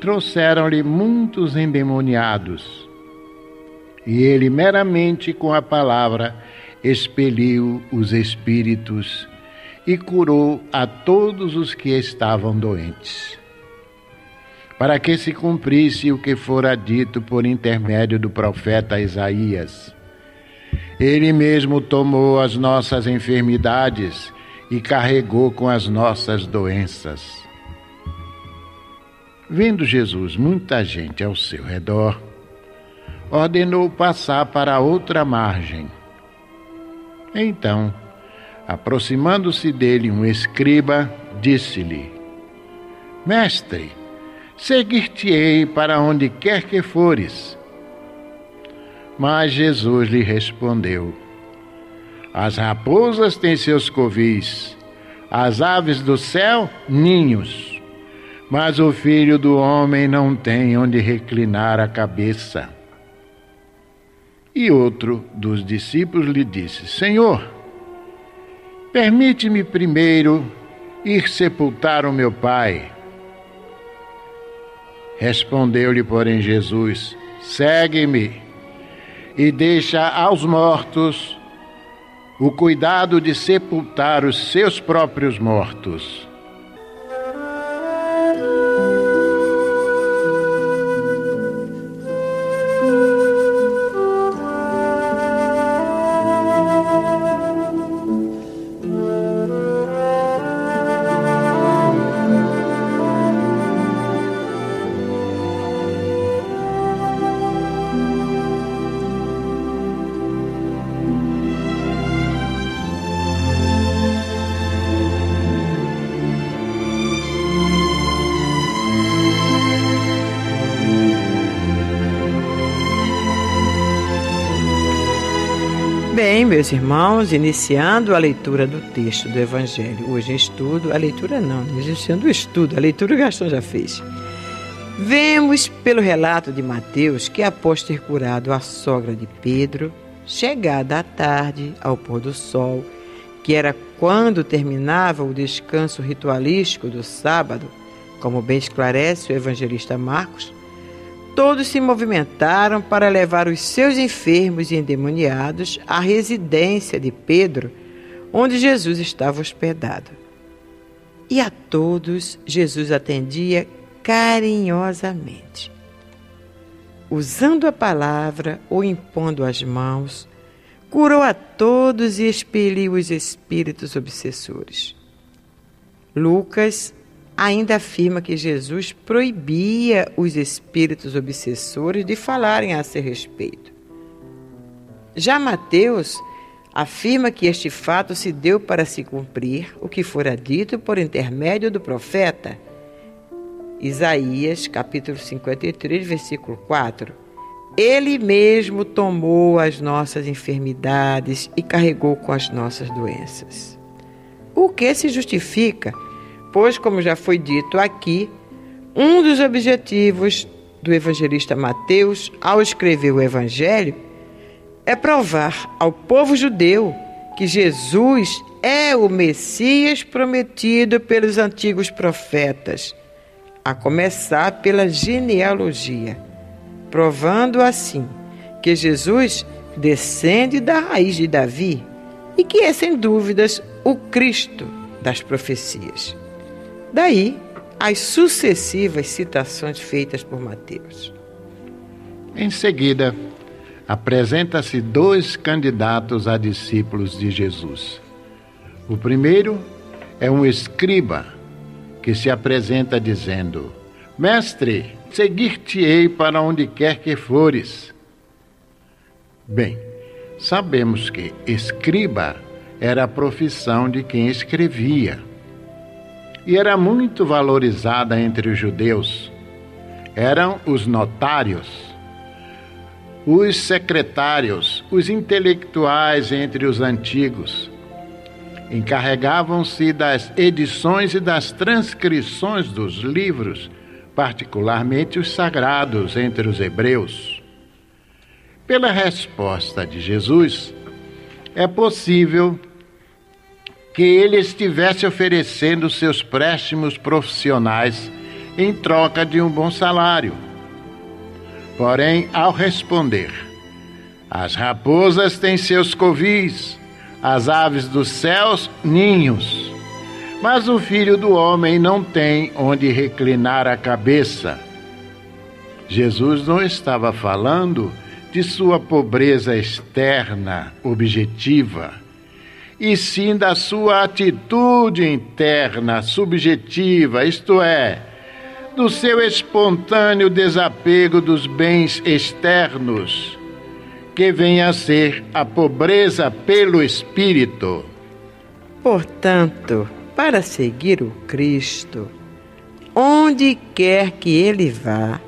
trouxeram-lhe muitos endemoniados, e ele meramente com a palavra expeliu os espíritos e curou a todos os que estavam doentes. Para que se cumprisse o que fora dito por intermédio do profeta Isaías. Ele mesmo tomou as nossas enfermidades e carregou com as nossas doenças. Vendo Jesus muita gente ao seu redor, ordenou passar para outra margem então, aproximando-se dele um escriba, disse-lhe: Mestre, seguir-te-ei para onde quer que fores. Mas Jesus lhe respondeu: As raposas têm seus covis, as aves do céu, ninhos, mas o filho do homem não tem onde reclinar a cabeça. E outro dos discípulos lhe disse: Senhor, permite-me primeiro ir sepultar o meu pai. Respondeu-lhe, porém, Jesus: Segue-me e deixa aos mortos o cuidado de sepultar os seus próprios mortos. Meus irmãos, iniciando a leitura do texto do Evangelho. Hoje em estudo, a leitura não, iniciando o estudo, a leitura o Gastão já fez. Vemos pelo relato de Mateus que, após ter curado a sogra de Pedro, chegada à tarde, ao pôr do sol, que era quando terminava o descanso ritualístico do sábado, como bem esclarece o evangelista Marcos, todos se movimentaram para levar os seus enfermos e endemoniados à residência de Pedro, onde Jesus estava hospedado. E a todos Jesus atendia carinhosamente. Usando a palavra ou impondo as mãos, curou a todos e expeliu os espíritos obsessores. Lucas ainda afirma que Jesus proibia os espíritos obsessores de falarem a seu respeito. Já Mateus afirma que este fato se deu para se cumprir o que fora dito por intermédio do profeta. Isaías, capítulo 53, versículo 4. Ele mesmo tomou as nossas enfermidades e carregou com as nossas doenças. O que se justifica Pois, como já foi dito aqui, um dos objetivos do evangelista Mateus ao escrever o Evangelho é provar ao povo judeu que Jesus é o Messias prometido pelos antigos profetas, a começar pela genealogia, provando assim que Jesus descende da raiz de Davi e que é, sem dúvidas, o Cristo das profecias. Daí as sucessivas citações feitas por Mateus. Em seguida, apresenta-se dois candidatos a discípulos de Jesus. O primeiro é um escriba que se apresenta dizendo: Mestre, seguir-te-ei para onde quer que fores. Bem, sabemos que escriba era a profissão de quem escrevia e era muito valorizada entre os judeus. Eram os notários, os secretários, os intelectuais entre os antigos. Encarregavam-se das edições e das transcrições dos livros, particularmente os sagrados entre os hebreus. Pela resposta de Jesus, é possível que ele estivesse oferecendo seus préstimos profissionais em troca de um bom salário. Porém, ao responder, as raposas têm seus covis, as aves dos céus ninhos, mas o filho do homem não tem onde reclinar a cabeça. Jesus não estava falando de sua pobreza externa, objetiva e sim da sua atitude interna, subjetiva, isto é, do seu espontâneo desapego dos bens externos, que vem a ser a pobreza pelo espírito. Portanto, para seguir o Cristo, onde quer que ele vá,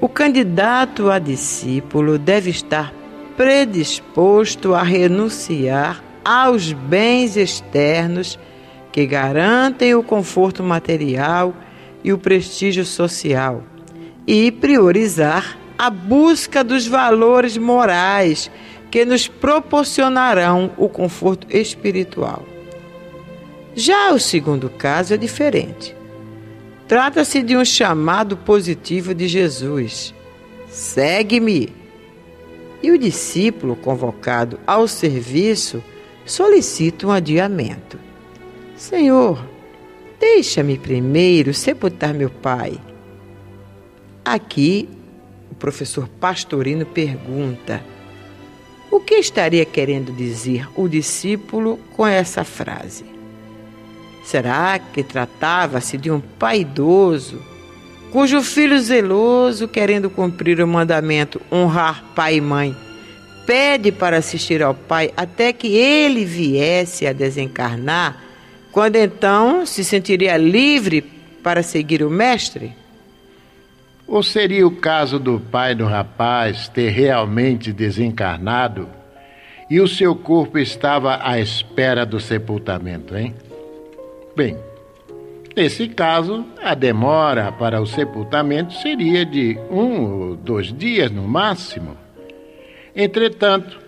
o candidato a discípulo deve estar predisposto a renunciar aos bens externos que garantem o conforto material e o prestígio social, e priorizar a busca dos valores morais que nos proporcionarão o conforto espiritual. Já o segundo caso é diferente. Trata-se de um chamado positivo de Jesus: segue-me. E o discípulo convocado ao serviço solicito um adiamento. Senhor, deixa-me primeiro sepultar meu pai. Aqui, o professor Pastorino pergunta: o que estaria querendo dizer o discípulo com essa frase? Será que tratava-se de um pai idoso, cujo filho zeloso, querendo cumprir o mandamento honrar pai e mãe, pede para assistir ao Pai até que ele viesse a desencarnar, quando então se sentiria livre para seguir o Mestre? Ou seria o caso do pai do rapaz ter realmente desencarnado e o seu corpo estava à espera do sepultamento, hein? Bem, nesse caso, a demora para o sepultamento seria de um ou dois dias no máximo. Entretanto,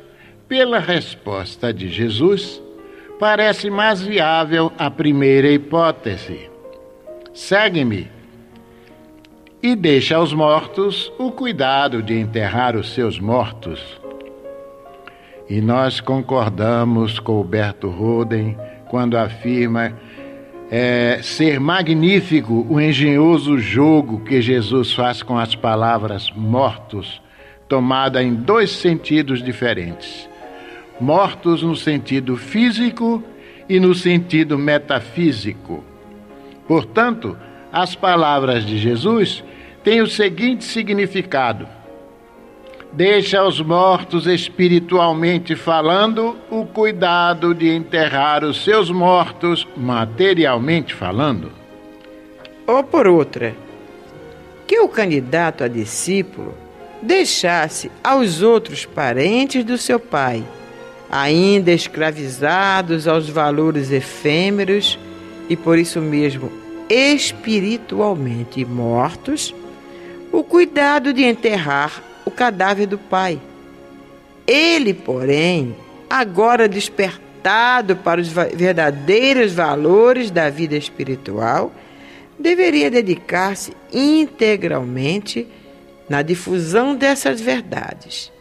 pela resposta de Jesus, parece mais viável a primeira hipótese. Segue-me e deixa aos mortos o cuidado de enterrar os seus mortos. E nós concordamos com Alberto Roden quando afirma é, ser magnífico o engenhoso jogo que Jesus faz com as palavras mortos tomada em dois sentidos diferentes: mortos no sentido físico e no sentido metafísico. Portanto, as palavras de Jesus têm o seguinte significado: Deixa aos mortos espiritualmente falando o cuidado de enterrar os seus mortos materialmente falando. Ou por outra, que o candidato a discípulo deixasse aos outros parentes do seu pai, ainda escravizados aos valores efêmeros e por isso mesmo espiritualmente mortos, o cuidado de enterrar o cadáver do pai. Ele, porém, agora despertado para os verdadeiros valores da vida espiritual, deveria dedicar-se integralmente na difusão dessas verdades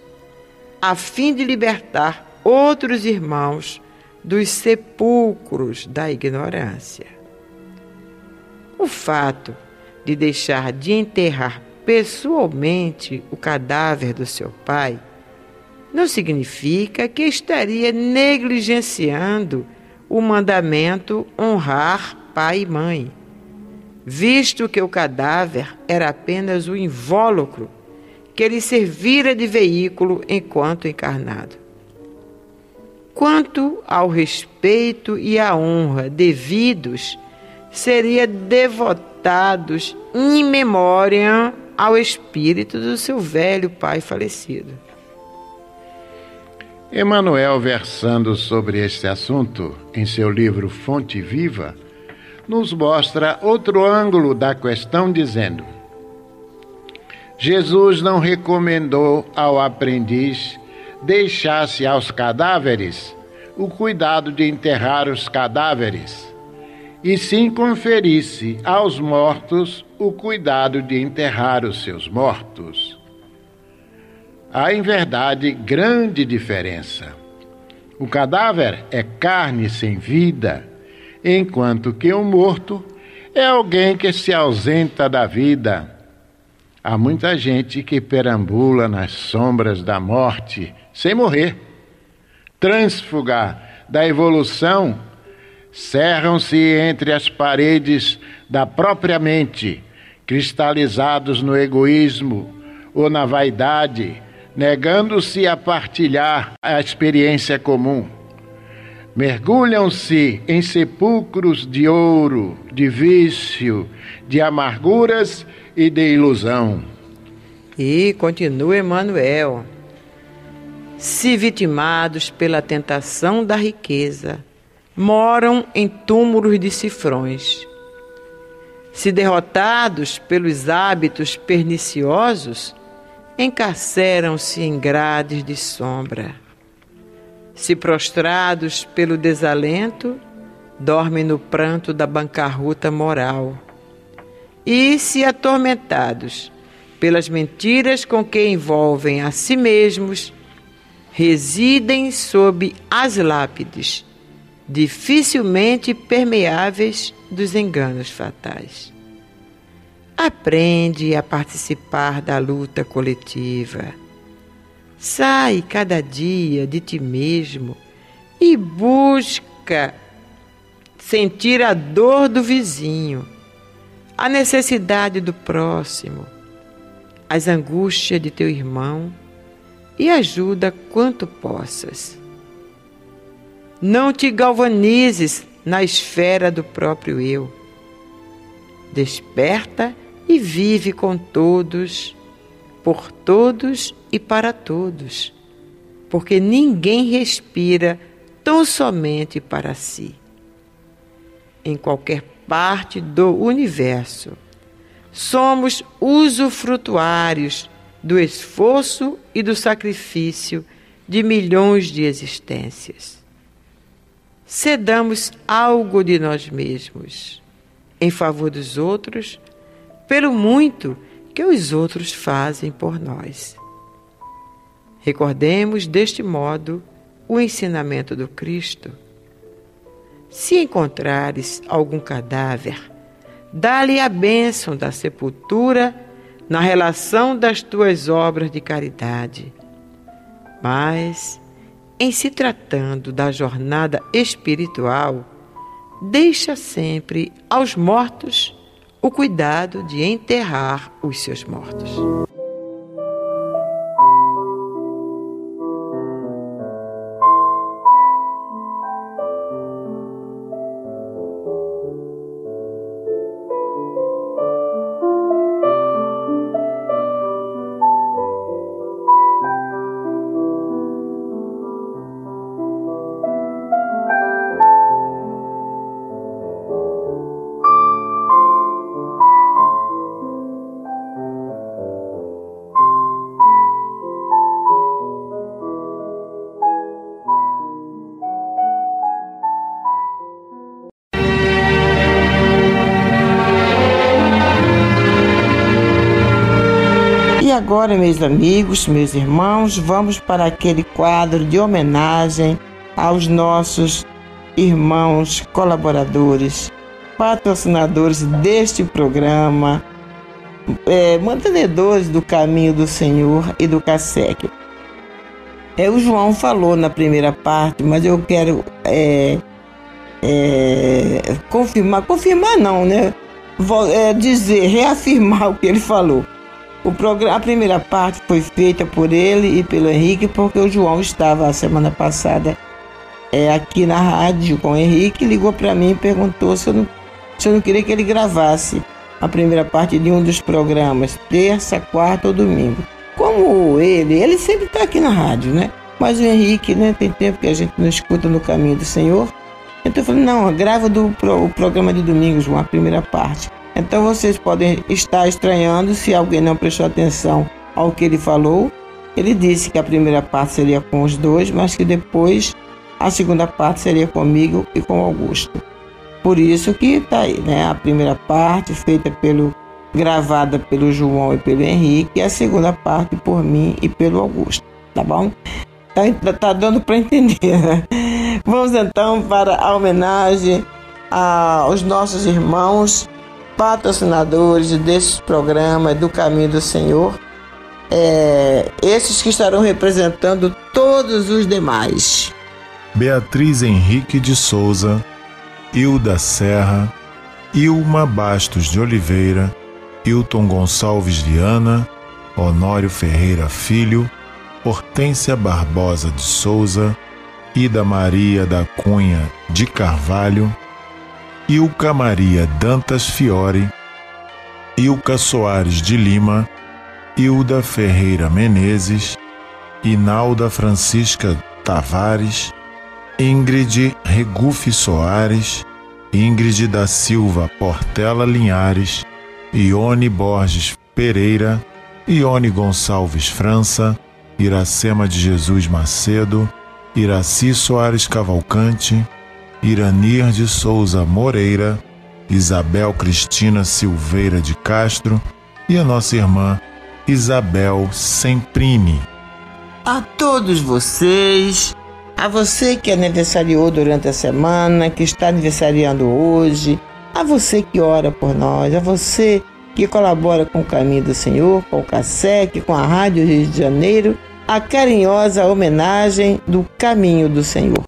a fim de libertar outros irmãos dos sepulcros da ignorância. O fato de deixar de enterrar pessoalmente o cadáver do seu pai não significa que estaria negligenciando o mandamento honrar pai e mãe, visto que o cadáver era apenas o invólucro que lhe servira de veículo enquanto encarnado. Quanto ao respeito e à honra devidos, seria devotados in memória ao espírito do seu velho pai falecido. Emmanuel, versando sobre este assunto em seu livro Fonte Viva, nos mostra outro ângulo da questão, dizendo: Jesus não recomendou ao aprendiz deixasse aos cadáveres o cuidado de enterrar os cadáveres, e sim conferisse aos mortos o cuidado de enterrar os seus mortos. Há, em verdade, grande diferença. O cadáver é carne sem vida, enquanto que o morto é alguém que se ausenta da vida. Há muita gente que perambula nas sombras da morte sem morrer. Trânsfuga da evolução, cerram-se entre as paredes da própria mente, cristalizados no egoísmo ou na vaidade, negando-se a partilhar a experiência comum. Mergulham-se em sepulcros de ouro, de vício, de amarguras e de ilusão. E continua Emmanuel. Se vitimados pela tentação da riqueza, moram em túmulos de cifrões. Se derrotados pelos hábitos perniciosos, encarceram-se em grades de sombra. Se prostrados pelo desalento, dormem no pranto da bancarrota moral. E se atormentados pelas mentiras com que envolvem a si mesmos, residem sob as lápides, dificilmente permeáveis dos enganos fatais. Aprende a participar da luta coletiva. Sai cada dia de ti mesmo e busca sentir a dor do vizinho, a necessidade do próximo, as angústias de teu irmão e ajuda quanto possas. Não te galvanizes na esfera do próprio eu. Desperta e vive com todos, por todos e para todos, porque ninguém respira tão somente para si. Em qualquer parte do universo, somos usufrutuários do esforço e do sacrifício de milhões de existências. Cedamos algo de nós mesmos em favor dos outros pelo muito que os outros fazem por nós. Recordemos deste modo o ensinamento do Cristo. Se encontrares algum cadáver, dá-lhe a bênção da sepultura na relação das tuas obras de caridade. Mas, em se tratando da jornada espiritual, deixa sempre aos mortos o cuidado de enterrar os seus mortos. Meus amigos, meus irmãos, vamos para aquele quadro de homenagem aos nossos irmãos colaboradores, patrocinadores deste programa, é, mantenedores do caminho do Senhor e do CASEC. É, o João falou na primeira parte, mas eu quero é, é, confirmar, confirmar não, né? Vou, é, dizer, reafirmar o que ele falou. O programa, a primeira parte foi feita por ele e pelo Henrique, porque o João estava a semana passada é, aqui na rádio com o Henrique, ligou para mim e perguntou se eu, não, se eu não queria que ele gravasse a primeira parte de um dos programas, terça, quarta ou domingo. Como ele, ele sempre está aqui na rádio, né? Mas o Henrique, né, tem tempo que a gente não escuta no caminho do Senhor. Então eu falei, não, grava do, pro, o programa de domingo, João, a primeira parte. Então vocês podem estar estranhando se alguém não prestou atenção ao que ele falou. Ele disse que a primeira parte seria com os dois, mas que depois a segunda parte seria comigo e com Augusto. Por isso que está aí, né? A primeira parte feita pelo gravada pelo João e pelo Henrique e a segunda parte por mim e pelo Augusto, tá bom? Tá, tá dando para entender, né? Vamos então para a homenagem aos nossos irmãos patrocinadores deste programa do Caminho do Senhor, é, esses que estarão representando todos os demais. Beatriz Henrique de Souza, Hilda Serra, Ilma Bastos de Oliveira, Hilton Gonçalves Viana, Honório Ferreira Filho, Hortência Barbosa de Souza, Ida Maria da Cunha de Carvalho, Ilka Maria Dantas Fiore, Ilka Soares de Lima, Hilda Ferreira Menezes, Inalda Francisca Tavares, Ingrid Regufe Soares, Ingrid da Silva Portela Linhares, Ione Borges Pereira, Ione Gonçalves França, Iracema de Jesus Macedo, Iraci Soares Cavalcante, Iranir de Souza Moreira, Isabel Cristina Silveira de Castro e a nossa irmã Isabel Semprime. A todos vocês, a você que aniversariou durante a semana, que está aniversariando hoje, a você que ora por nós, a você que colabora com o Caminho do Senhor, com o CASEC, com a Rádio Rio de Janeiro, a carinhosa homenagem do Caminho do Senhor.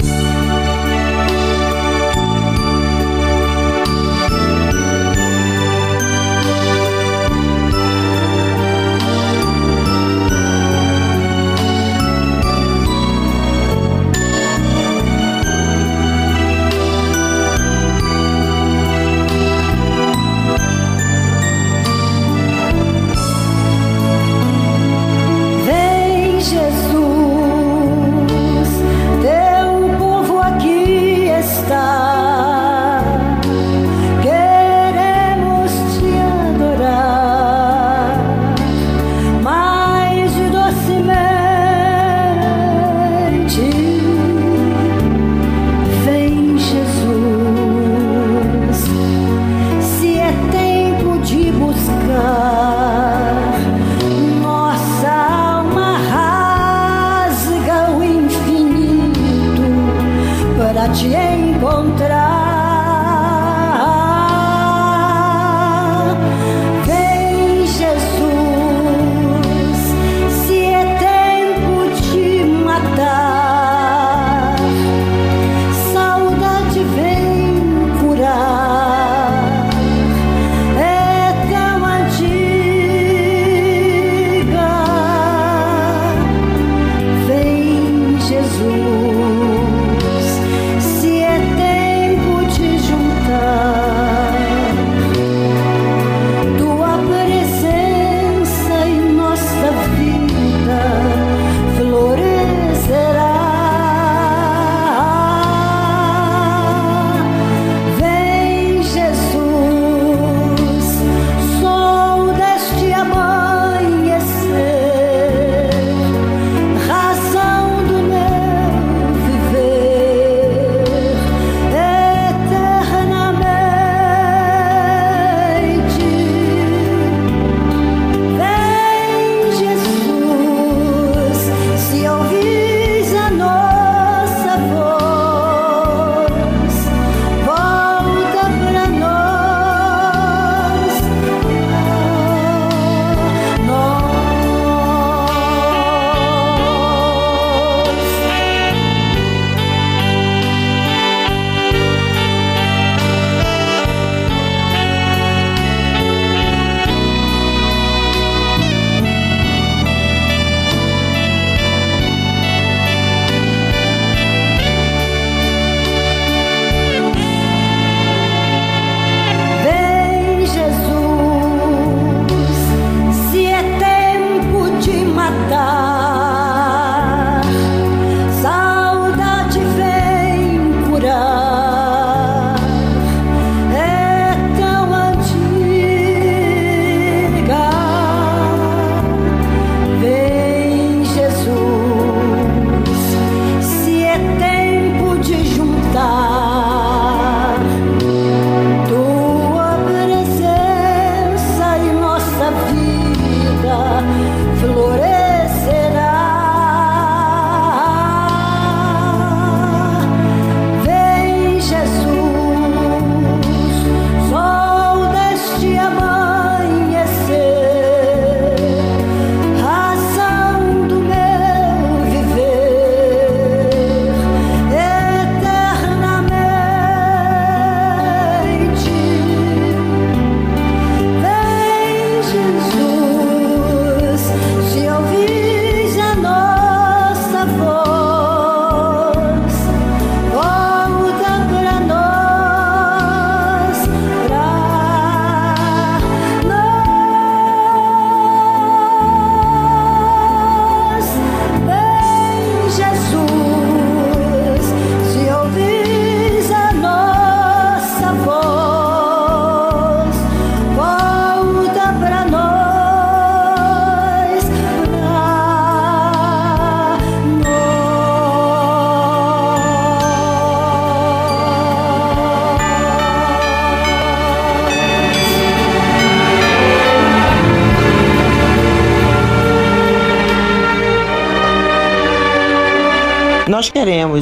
to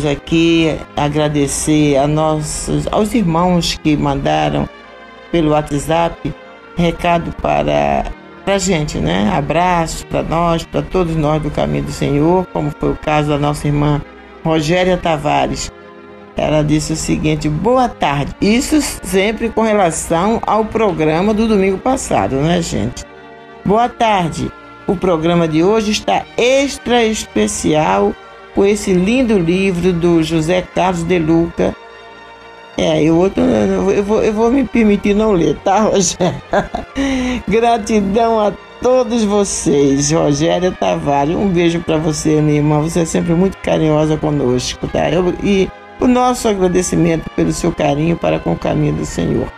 Aqui agradecer a nossos, aos irmãos que mandaram pelo WhatsApp recado para a gente, né? Abraços para nós, para todos nós do Caminho do Senhor, como foi o caso da nossa irmã Rogéria Tavares. Ela disse o seguinte: boa tarde. Isso sempre com relação ao programa do domingo passado, né, gente? Boa tarde. O programa de hoje está extra especial com esse lindo livro do José Carlos de Luca. É, eu, outro, eu, vou, eu vou me permitir não ler, tá, Rogério? Gratidão a todos vocês. Rogério Tavares, um beijo para você, minha irmã. Você é sempre muito carinhosa conosco, tá? Eu, e o nosso agradecimento pelo seu carinho para com o caminho do Senhor.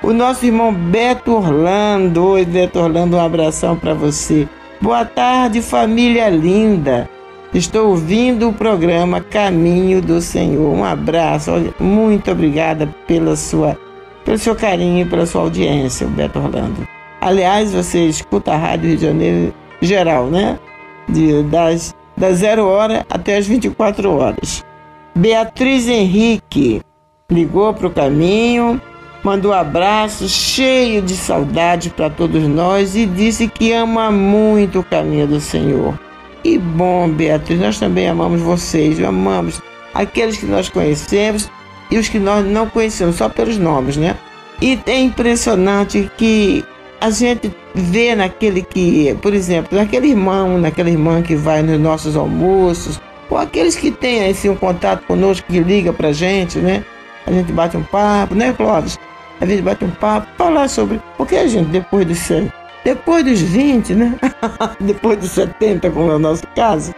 O nosso irmão Beto Orlando. Oi, Beto Orlando, um abração para você. Boa tarde, família linda. Estou ouvindo o programa Caminho do Senhor. Um abraço, muito obrigada pela sua, pelo seu carinho e pela sua audiência, Beto Orlando. Aliás, você escuta a Rádio Rio de Janeiro geral, né? De, das, das zero hora até as 24 horas. Beatriz Henrique ligou para o caminho, mandou um abraço cheio de saudade para todos nós e disse que ama muito o caminho do Senhor. Que bom, Beatriz, nós também amamos vocês, amamos aqueles que nós conhecemos e os que nós não conhecemos, só pelos nomes, né? E é impressionante que a gente vê naquele que, por exemplo, naquele irmão, naquela irmã que vai nos nossos almoços, ou aqueles que têm assim, um contato conosco, que liga pra gente, né? A gente bate um papo, né, Clóvis? A gente bate um papo, falar sobre. Porque a gente, depois dos depois dos 20, né? depois dos 70, como é o nosso caso,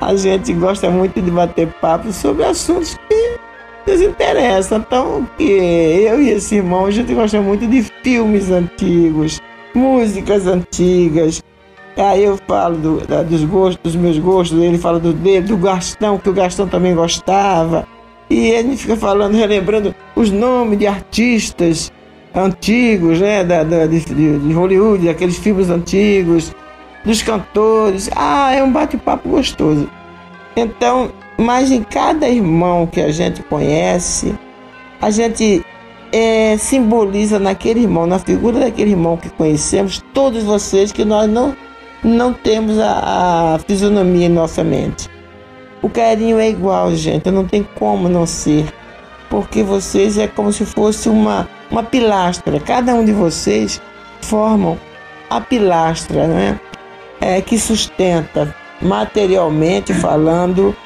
a gente gosta muito de bater papo sobre assuntos que nos interessam. Então, que eu e esse irmão, a gente gosta muito de filmes antigos, músicas antigas. Aí eu falo do, da, dos gostos, dos meus gostos, ele fala do dele, do Gastão, que o Gastão também gostava. E gente fica falando, relembrando os nomes de artistas antigos, né, da, da de, de, Hollywood, aqueles filmes antigos, dos cantores. Ah, é um bate-papo gostoso. Então, mas em cada irmão que a gente conhece, a gente é, simboliza naquele irmão, na figura daquele irmão que conhecemos, todos vocês que nós não, não temos a, a fisionomia em nossa mente. O carinho é igual, gente, não tem como não ser porque vocês é como se fosse uma, uma pilastra. Cada um de vocês formam a pilastra, né? É, que sustenta materialmente falando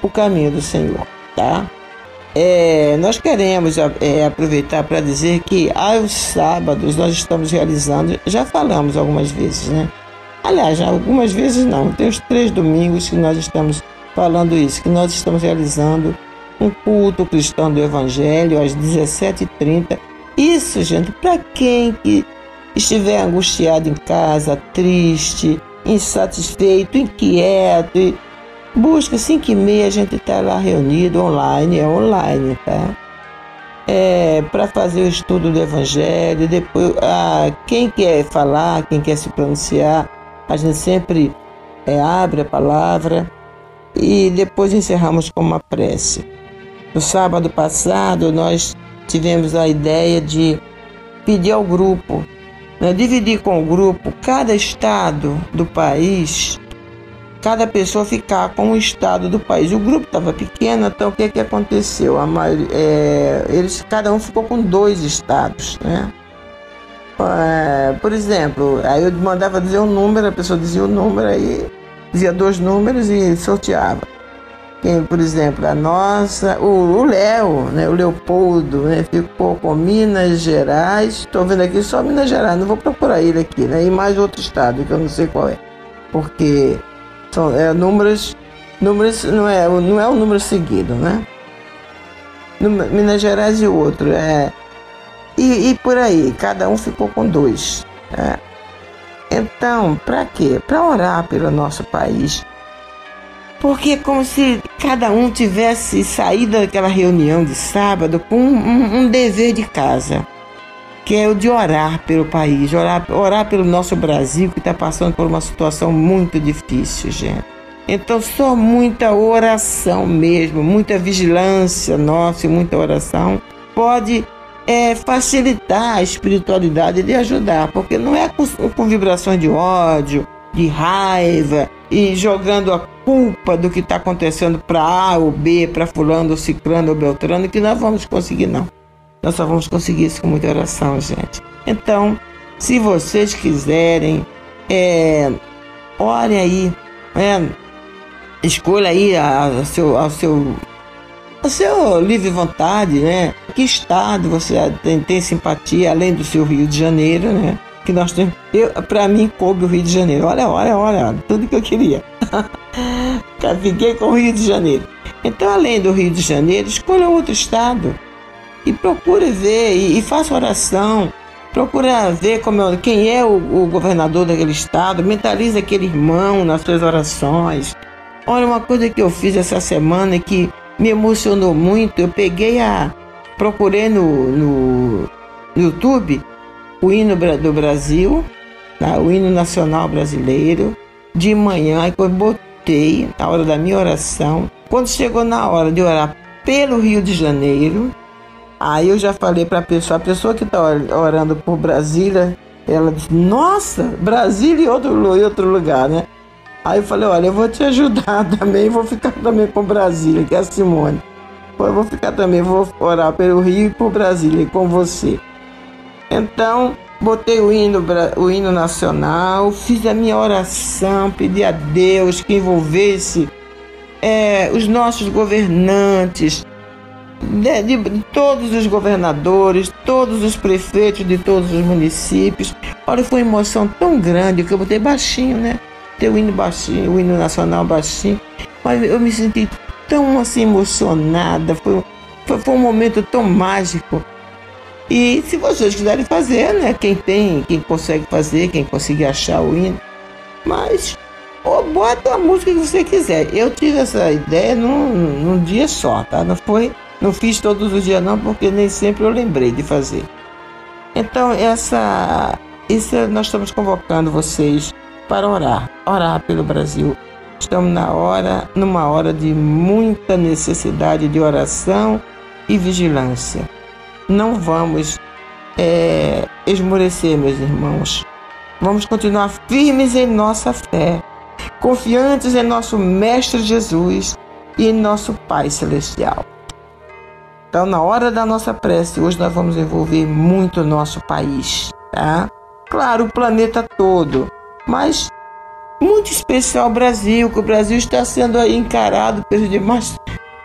o caminho do Senhor, tá? É, nós queremos é, aproveitar para dizer que aos sábados nós estamos realizando, já falamos algumas vezes, né? Aliás, algumas vezes não, tem os três domingos que nós estamos falando isso, que nós estamos realizando um culto cristão do Evangelho às 17h30. Isso, gente, para quem que estiver angustiado em casa, triste, insatisfeito, inquieto, busca 5 e meia, a gente está lá reunido online, é online, tá? É, para fazer o estudo do Evangelho, depois ah, quem quer falar, quem quer se pronunciar, a gente sempre é, abre a palavra e depois encerramos com uma prece. No sábado passado, nós tivemos a ideia de pedir ao grupo, né, dividir com o grupo cada estado do país, cada pessoa ficar com um estado do país. O grupo estava pequeno, então o que, que aconteceu? A maioria, é, eles, cada um ficou com dois estados, né? É, por exemplo, aí eu mandava dizer um número, a pessoa dizia o um número, aí dizia dois números e sorteava. Por exemplo, a nossa, o Léo, né, o Leopoldo, né, ficou com Minas Gerais. Estou vendo aqui só Minas Gerais, não vou procurar ele aqui, né? E mais outro estado que eu não sei qual é, porque são é, números, números não é, não é o número seguido, né? Minas Gerais e outro, é. E, e por aí, cada um ficou com dois. Né? Então, para quê? Para orar pelo nosso país porque é como se cada um tivesse saído daquela reunião de sábado com um, um, dever de casa, que é o de orar pelo país, orar, orar pelo nosso Brasil, que está passando por uma situação muito difícil, gente. Então, só muita oração mesmo, muita vigilância nossa e muita oração pode é, facilitar a espiritualidade de ajudar, porque não é com, com vibrações de ódio, de raiva e jogando a culpa do que está acontecendo para A ou B, para Fulano, ou Ciclano ou Beltrano, que nós vamos conseguir, não. Nós só vamos conseguir isso com muita oração, gente. Então, se vocês quiserem, é, aí, é, escolha aí a, a seu, a seu a seu livre vontade, né? Que estado você tem, tem, simpatia, além do seu Rio de Janeiro, né? Que nós temos. Eu, pra mim, coube o Rio de Janeiro. Olha, olha, olha, tudo que eu queria. Fiquei com o Rio de Janeiro. Então, além do Rio de Janeiro, escolha outro estado e procure ver e, e faça oração. Procura ver como é, quem é o, o governador daquele estado, mentalize aquele irmão nas suas orações. Olha, uma coisa que eu fiz essa semana que me emocionou muito, eu peguei a. procurei no, no, no YouTube o hino do Brasil, tá? o hino nacional brasileiro, de manhã, e eu botei na hora da minha oração. Quando chegou na hora de orar pelo Rio de Janeiro, aí eu já falei para a pessoa, a pessoa que está orando por Brasília, ela disse, nossa, Brasília e outro, e outro lugar, né? Aí eu falei, olha, eu vou te ajudar também, vou ficar também com Brasília, que é a Simone. Eu vou ficar também, vou orar pelo Rio e por Brasília com você. Então, botei o hino, o hino nacional, fiz a minha oração, pedi a Deus que envolvesse é, os nossos governantes, de, de, de, todos os governadores, todos os prefeitos de todos os municípios. Olha, foi uma emoção tão grande que eu botei baixinho, né? ter o hino baixinho, o hino nacional baixinho, mas eu me senti tão assim emocionada, foi, foi, foi um momento tão mágico. E se vocês quiserem fazer, né? Quem tem, quem consegue fazer, quem conseguir achar o hino, mas ou bota a música que você quiser. Eu tive essa ideia num, num dia só, tá? Não foi, não fiz todos os dias não, porque nem sempre eu lembrei de fazer. Então essa, isso nós estamos convocando vocês para orar, orar pelo Brasil. Estamos na hora, numa hora de muita necessidade de oração e vigilância. Não vamos é, esmorecer, meus irmãos. Vamos continuar firmes em nossa fé, confiantes em nosso Mestre Jesus e em nosso Pai Celestial. Então, na hora da nossa prece, hoje nós vamos envolver muito o nosso país, tá? Claro, o planeta todo, mas muito especial o Brasil, que o Brasil está sendo encarado pelos demais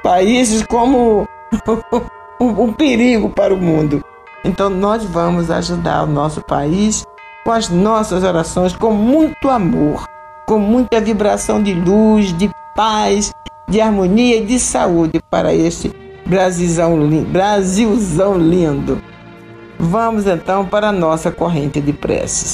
países como um perigo para o mundo. Então nós vamos ajudar o nosso país com as nossas orações, com muito amor, com muita vibração de luz, de paz, de harmonia e de saúde para este Brasilzão, Brasilzão lindo. Vamos então para a nossa corrente de preces.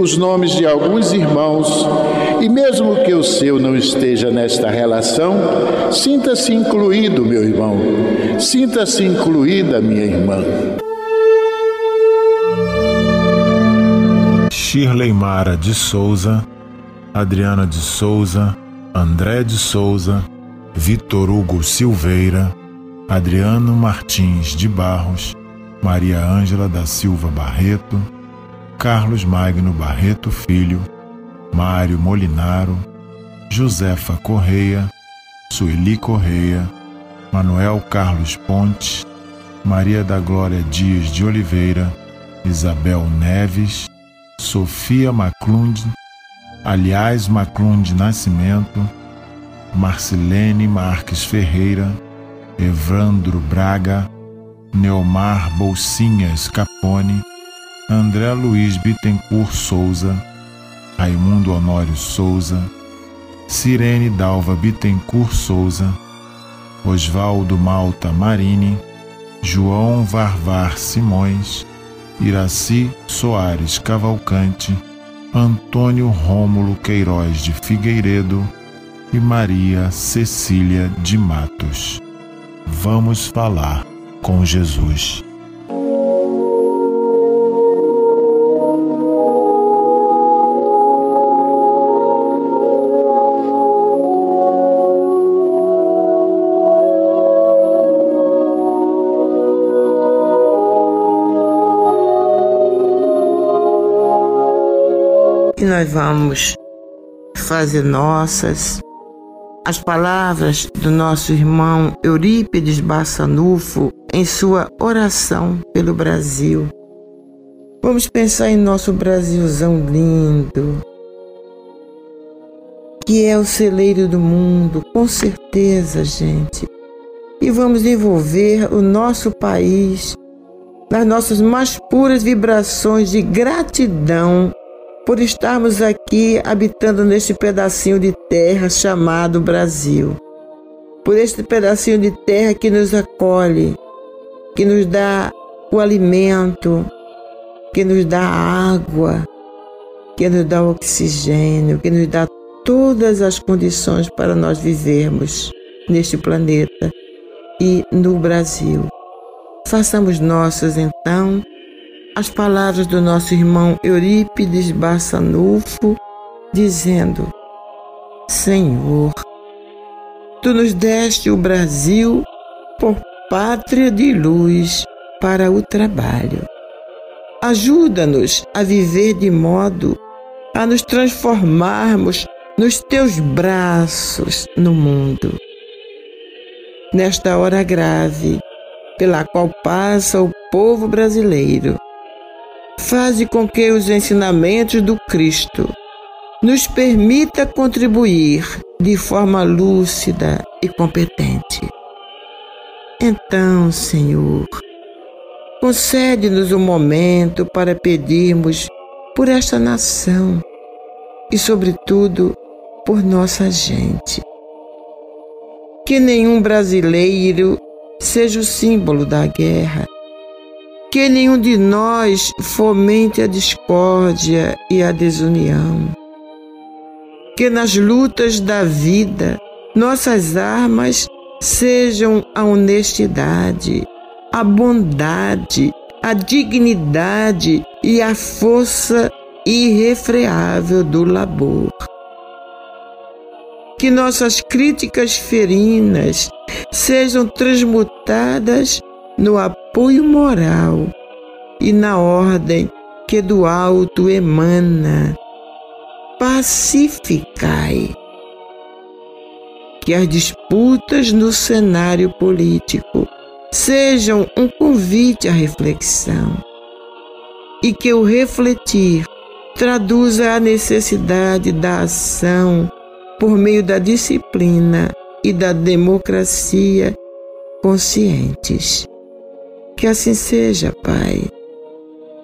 os nomes de alguns irmãos e, mesmo que o seu não esteja nesta relação, sinta-se incluído, meu irmão, sinta-se incluída, minha irmã. Shirley Mara de Souza, Adriana de Souza, André de Souza, Vitor Hugo Silveira, Adriano Martins de Barros, Maria Ângela da Silva Barreto, Carlos Magno Barreto Filho, Mário Molinaro, Josefa Correia, Sueli Correia, Manuel Carlos Ponte, Maria da Glória Dias de Oliveira, Isabel Neves, Sofia Maclund, aliás Maclund Nascimento, Marcilene Marques Ferreira, Evandro Braga, Neomar Bolsinhas Capone, André Luiz Bittencourt Souza, Raimundo Honório Souza, Cirene Dalva Bittencourt Souza, Osvaldo Malta Marini, João Varvar Simões, Iraci Soares Cavalcante, Antônio Rômulo Queiroz de Figueiredo e Maria Cecília de Matos. Vamos falar com Jesus. E nós vamos fazer nossas as palavras do nosso irmão Eurípides Bassanufo em sua oração pelo Brasil. Vamos pensar em nosso Brasilzão lindo, que é o celeiro do mundo, com certeza, gente. E vamos envolver o nosso país nas nossas mais puras vibrações de gratidão por estarmos aqui habitando neste pedacinho de terra chamado Brasil. Por este pedacinho de terra que nos acolhe, que nos dá o alimento, que nos dá água, que nos dá oxigênio, que nos dá todas as condições para nós vivermos neste planeta e no Brasil. Façamos nossas então as palavras do nosso irmão Eurípides Bassanufo, dizendo: Senhor, tu nos deste o Brasil por pátria de luz para o trabalho. Ajuda-nos a viver de modo a nos transformarmos nos teus braços no mundo. Nesta hora grave, pela qual passa o povo brasileiro, faze com que os ensinamentos do Cristo nos permita contribuir de forma lúcida e competente então, Senhor, concede-nos um momento para pedirmos por esta nação e, sobretudo, por nossa gente. Que nenhum brasileiro seja o símbolo da guerra. Que nenhum de nós fomente a discórdia e a desunião. Que nas lutas da vida nossas armas sejam a honestidade, a bondade, a dignidade e a força irrefreável do labor. Que nossas críticas ferinas sejam transmutadas no apoio moral e na ordem que do alto emana. Pacificai. Que as disputas no cenário político sejam um convite à reflexão e que o refletir traduza a necessidade da ação por meio da disciplina e da democracia conscientes. Que assim seja, Pai.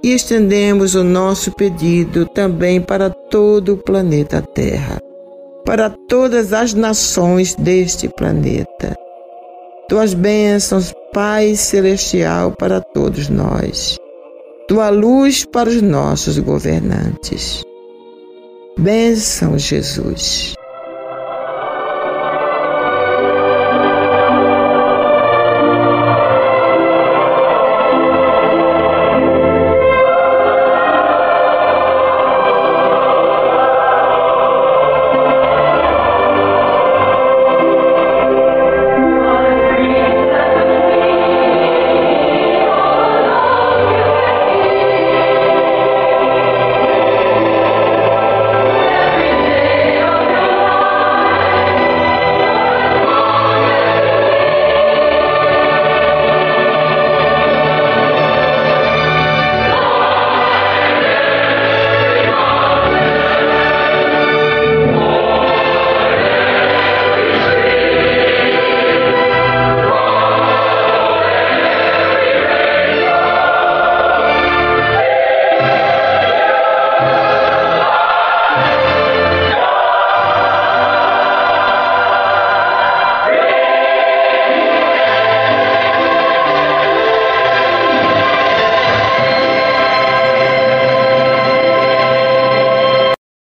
E estendemos o nosso pedido também para todo o planeta Terra, para todas as nações deste planeta. Tuas bênçãos, Pai Celestial, para todos nós. Tua luz para os nossos governantes. Bênção, Jesus.